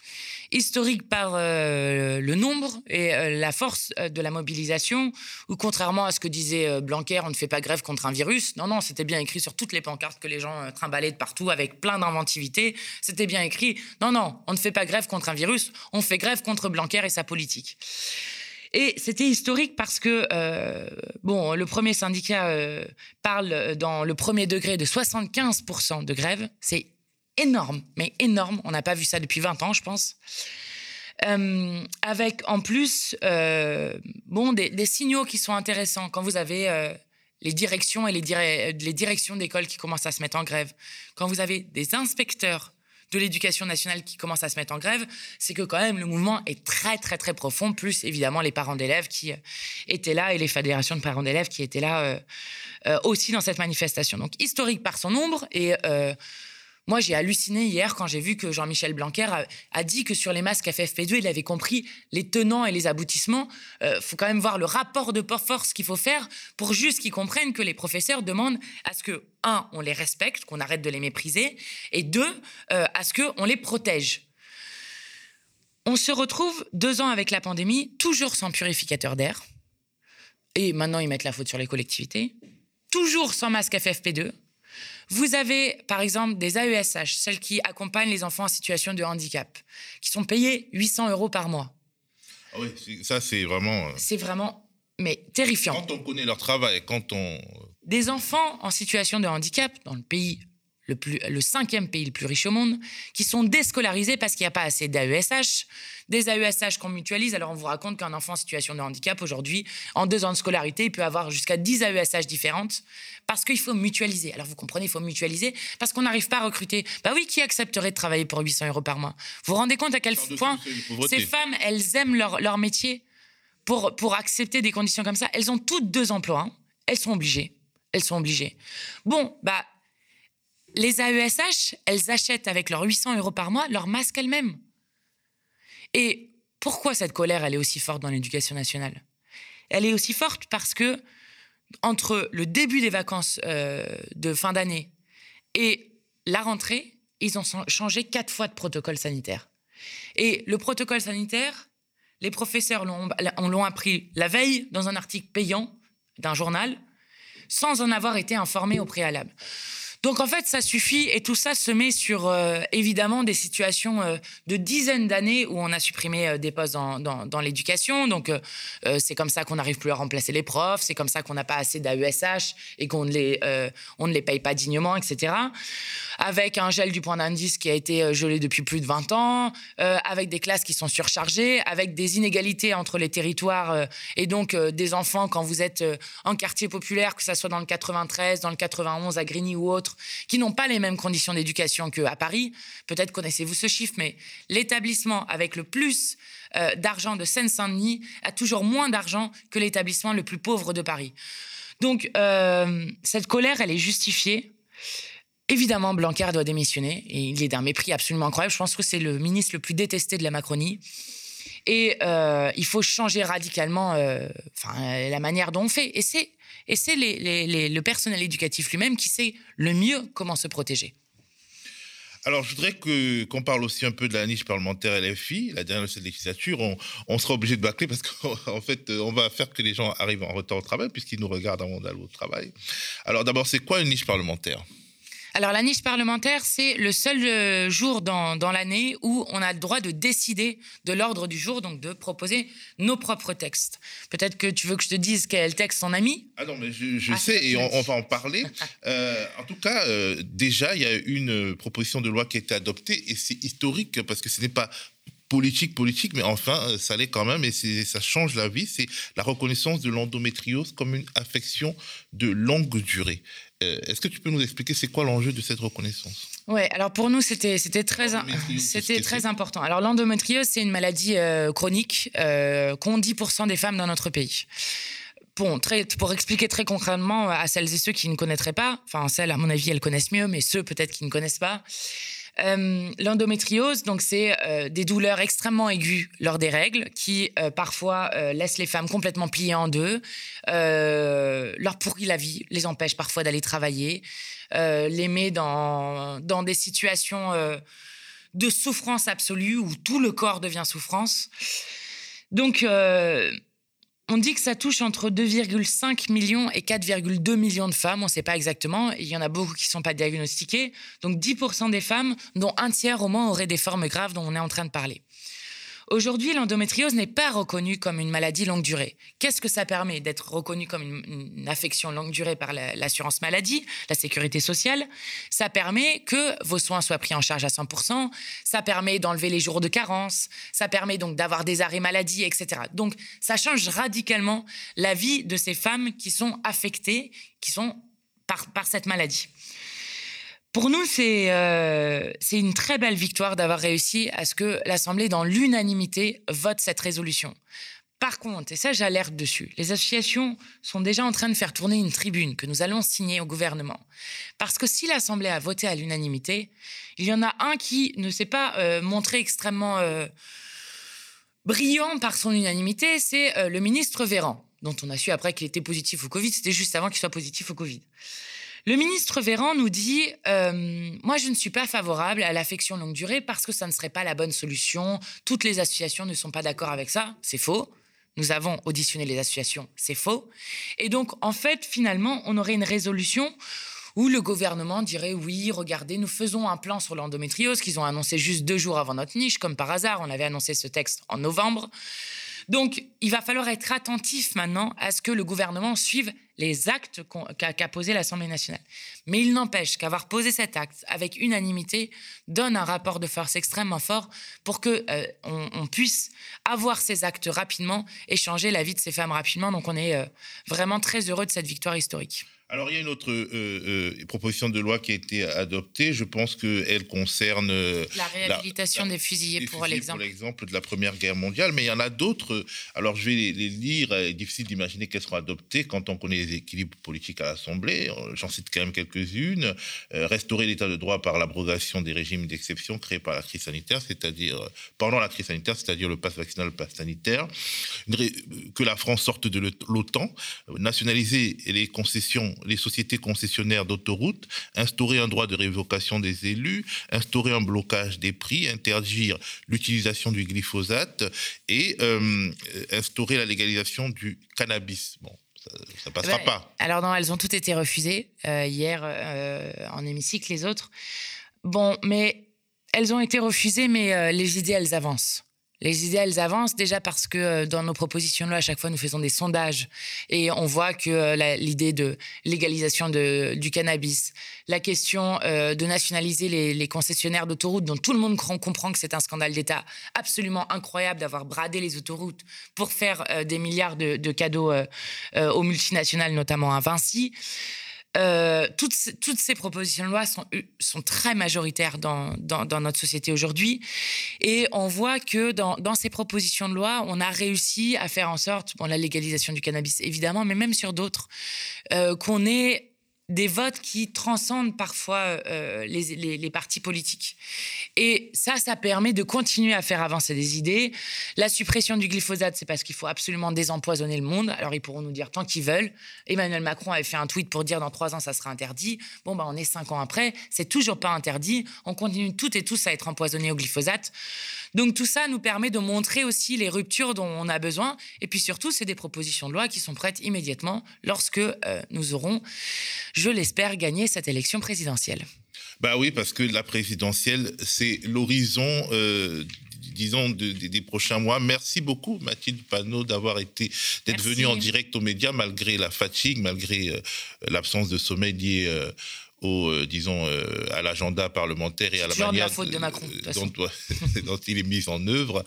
historique par le nombre et la force de la mobilisation. Ou contrairement à ce que disait Blanquer, on ne fait pas grève contre un virus. Non non, c'était bien écrit sur toutes les pancartes que les gens trimballaient de partout avec plein d'inventivité. C'était bien écrit. Non non, on ne fait pas grève contre un virus, on fait grève contre Blanquer et sa politique. Et c'était historique parce que, euh, bon, le premier syndicat euh, parle dans le premier degré de 75% de grève. C'est énorme, mais énorme. On n'a pas vu ça depuis 20 ans, je pense. Euh, avec en plus, bon, des, signaux qui sont intéressants. Quand vous avez les directions et les, les directions d'école qui commencent à se mettre en grève, quand vous avez des inspecteurs de l'éducation nationale qui commence à se mettre en grève, c'est que quand même le mouvement est très très très profond, plus évidemment les parents d'élèves qui euh, étaient là et les fédérations de parents d'élèves qui étaient là euh, euh, aussi dans cette manifestation. Donc historique par son nombre et moi, j'ai halluciné hier quand j'ai vu que Jean-Michel Blanquer a, dit que sur les masques FFP2, il avait compris les tenants et les aboutissements. Il euh, faut quand même voir le rapport de force qu'il faut faire pour juste qu'ils comprennent que les professeurs demandent à ce que, un, on les respecte, qu'on arrête de les mépriser, et deux, euh, à ce qu'on les protège. On se retrouve deux ans avec la pandémie, toujours sans purificateur d'air. Et maintenant, ils mettent la faute sur les collectivités. Toujours sans masque FFP2. Vous avez, par exemple, des AESH, celles qui accompagnent les enfants en situation de handicap, qui sont payées 800 euros par mois. Ah oui, ça, c'est vraiment. Euh, c'est vraiment, mais terrifiant. Quand on connaît leur travail, quand on. Des enfants en situation de handicap dans le pays le, plus, le cinquième pays le plus riche au monde, qui sont déscolarisés parce qu'il n'y a pas assez d'AESH. Des AESH qu'on mutualise. Alors, on vous raconte qu'un enfant en situation de handicap, aujourd'hui, en deux ans de scolarité, il peut avoir jusqu'à 10 AESH différentes parce qu'il faut mutualiser. Alors, vous comprenez, il faut mutualiser parce qu'on n'arrive pas à recruter. Bah oui, qui accepterait de travailler pour 800 euros par mois? Vous vous rendez compte à quel point ces femmes, elles aiment leur, leur métier pour, pour accepter des conditions comme ça Elles ont toutes deux emplois. Hein. Elles sont obligées. Elles sont obligées. Bon, bah, les AESH, elles achètent avec leurs 800 euros par mois leur masque elles-mêmes. Et pourquoi cette colère, elle est aussi forte dans l'éducation nationale? Elle est aussi forte parce que entre le début des vacances euh, de fin d'année et la rentrée, ils ont changé quatre fois de protocole sanitaire. Et le protocole sanitaire, les professeurs l'ont appris la veille dans un article payant d'un journal, sans en avoir été informés au préalable. Donc en fait, ça suffit et tout ça se met sur euh, évidemment des situations euh, de dizaines d'années où on a supprimé euh, des postes dans, l'éducation. Donc c'est comme ça qu'on n'arrive plus à remplacer les profs, c'est comme ça qu'on n'a pas assez d'AESH et qu'on ne les ne les paye pas dignement, etc. Avec un gel du point d'indice qui a été gelé depuis plus de 20 ans, avec des classes qui sont surchargées, avec des inégalités entre les territoires et donc des enfants quand vous êtes en quartier populaire, que ce soit dans le 93, dans le 91, à Grigny ou autre qui n'ont pas les mêmes conditions d'éducation qu'à Paris. Peut-être connaissez-vous ce chiffre, mais l'établissement avec le plus euh, d'argent de Seine-Saint-Denis a toujours moins d'argent que l'établissement le plus pauvre de Paris. Donc, euh, cette colère, elle est justifiée. Évidemment, Blanquer doit démissionner et il est d'un mépris absolument incroyable. Je pense que c'est le ministre le plus détesté de la Macronie. Et euh, il faut changer radicalement la manière dont on fait. Et c'est et c'est le personnel éducatif lui-même qui sait le mieux comment se protéger. Alors, je voudrais qu'on parle aussi un peu de la niche parlementaire LFI. La dernière de cette législature, on, sera obligé de bâcler parce qu'en fait, on va faire que les gens arrivent en retard au travail puisqu'ils nous regardent avant d'aller au travail. Alors, d'abord, c'est quoi une niche parlementaire? Alors la niche parlementaire, c'est le seul euh, jour dans, dans l'année où on a le droit de décider de l'ordre du jour, donc de proposer nos propres textes. Peut-être que tu veux que je te dise quel texte on a mis? Ah non, mais je, ah, sais et on, va en [laughs] parler. Euh, en tout cas, euh, déjà, il y a une proposition de loi qui a été adoptée et c'est historique parce que ce n'est pas politique, politique, mais enfin, ça l'est quand même et ça change la vie. C'est la reconnaissance de l'endométriose comme une affection de longue durée. Euh, est-ce que tu peux nous expliquer c'est quoi l'enjeu de cette reconnaissance? Oui, alors pour nous, c'était très, c'était très important. Alors l'endométriose, c'est une maladie euh, chronique euh, qu'ont 10% des femmes dans notre pays. Bon, très, pour expliquer très concrètement à celles et ceux qui ne connaîtraient pas, enfin celles à mon avis elles connaissent mieux, mais ceux peut-être qui ne connaissent pas, euh, l'endométriose, donc c'est euh, des douleurs extrêmement aiguës lors des règles qui euh, parfois laissent les femmes complètement pliées en deux, leur pourrit la vie, les empêche parfois d'aller travailler, les met dans, dans des situations de souffrance absolue où tout le corps devient souffrance. Donc on dit que ça touche entre 2,5 millions et 4,2 millions de femmes, on ne sait pas exactement. Il y en a beaucoup qui ne sont pas diagnostiquées. Donc 10% des femmes, dont un tiers au moins, auraient des formes graves dont on est en train de parler. Aujourd'hui, l'endométriose n'est pas reconnue comme une maladie longue durée. Qu'est-ce que ça permet d'être reconnue comme une, affection longue durée par l'assurance maladie, la sécurité sociale? Ça permet que vos soins soient pris en charge à 100%, ça permet d'enlever les jours de carence, ça permet donc d'avoir des arrêts maladie, etc. Donc ça change radicalement la vie de ces femmes qui sont affectées, qui sont par, par cette maladie. Pour nous, euh, c'est une très belle victoire d'avoir réussi à ce que l'Assemblée, dans l'unanimité, vote cette résolution. Par contre, et ça j'alerte dessus, les associations sont déjà en train de faire tourner une tribune que nous allons signer au gouvernement. Parce que si l'Assemblée a voté à l'unanimité, il y en a un qui ne s'est pas euh, montré extrêmement euh, brillant par son unanimité, c'est le ministre Véran, dont on a su après qu'il était positif au Covid, c'était juste avant qu'il soit positif au Covid. Le ministre Véran nous dit euh, Moi, je ne suis pas favorable à l'affection longue durée parce que ça ne serait pas la bonne solution. Toutes les associations ne sont pas d'accord avec ça. C'est faux. Nous avons auditionné les associations. C'est faux. Et donc, en fait, finalement, on aurait une résolution où le gouvernement dirait oui, regardez, nous faisons un plan sur l'endométriose qu'ils ont annoncé juste deux jours avant notre niche, comme par hasard. On avait annoncé ce texte en novembre. Donc, il va falloir être attentif maintenant à ce que le gouvernement suive les actes qu'a posé l'Assemblée nationale. Mais il n'empêche qu'avoir posé cet acte avec unanimité donne un rapport de force extrêmement fort pour que euh, on, puisse avoir ces actes rapidement et changer la vie de ces femmes rapidement. Donc, on est euh, vraiment très heureux de cette victoire historique. Alors, il y a une autre euh, euh, proposition de loi qui a été adoptée. Je pense qu'elle concerne... Euh, la réhabilitation des fusillés, pour l'exemple. Pour l'exemple de la Première Guerre mondiale. Mais il y en a d'autres. Alors, je vais les, lire. Il est difficile d'imaginer qu'elles seront adoptées quand on connaît les équilibres politiques à l'Assemblée. J'en cite quand même quelques-unes. restaurer l'état de droit par l'abrogation des régimes d'exception créés par la crise sanitaire, c'est-à-dire pendant la crise sanitaire, c'est-à-dire le pass vaccinal, le pass sanitaire. Que la France sorte de l'OTAN. Nationaliser les concessions les sociétés concessionnaires d'autoroutes, instaurer un droit de révocation des élus, instaurer un blocage des prix, interdire l'utilisation du glyphosate et euh, instaurer la légalisation du cannabis. Bon, ça, ne passera pas. Alors non, elles ont toutes été refusées euh, hier euh, en hémicycle, les autres. Bon, mais elles ont été refusées, mais les idées, elles avancent. Les idées, elles avancent déjà parce que euh, dans nos propositions de loi, à chaque fois, nous faisons des sondages et on voit que euh, l'idée de légalisation du cannabis, la question euh, de nationaliser les, concessionnaires d'autoroutes, dont tout le monde comprend que c'est un scandale d'État absolument incroyable d'avoir bradé les autoroutes pour faire des milliards de, de cadeaux aux multinationales, notamment à Vinci. Euh, toutes, ces propositions de loi sont, sont très majoritaires dans, notre société aujourd'hui. Et on voit que dans, dans, ces propositions de loi, on a réussi à faire en sorte, bon, la légalisation du cannabis évidemment, mais même sur d'autres, euh, qu'on ait des votes qui transcendent parfois euh, les, partis politiques. Et ça, ça permet de continuer à faire avancer des idées. La suppression du glyphosate, c'est parce qu'il faut absolument désempoisonner le monde. Alors ils pourront nous dire tant qu'ils veulent. Emmanuel Macron avait fait un tweet pour dire dans trois ans, ça sera interdit. Bon, bah, on est cinq ans après, c'est toujours pas interdit. On continue toutes et tous à être empoisonnés au glyphosate. Donc tout ça nous permet de montrer aussi les ruptures dont on a besoin. Et puis surtout, c'est des propositions de loi qui sont prêtes immédiatement lorsque euh, nous aurons, je l'espère, gagné cette élection présidentielle. Bah oui, parce que la présidentielle, c'est l'horizon. Euh, disons, des prochains mois. Merci beaucoup, Mathilde Panot, d'avoir été, d'être venue en direct aux médias malgré la fatigue, malgré euh, l'absence de sommeil lié au, euh, disons, euh, à l'agenda parlementaire et à la manière la faute de Macron, [laughs] dont, il est mis en œuvre.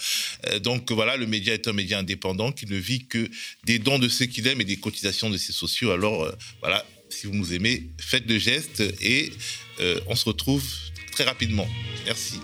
Euh, donc voilà, le média est un média indépendant qui ne vit que des dons de ceux qu'il aime et des cotisations de ses sociaux. Alors voilà, si vous nous aimez, faites le geste et on se retrouve très rapidement. Merci.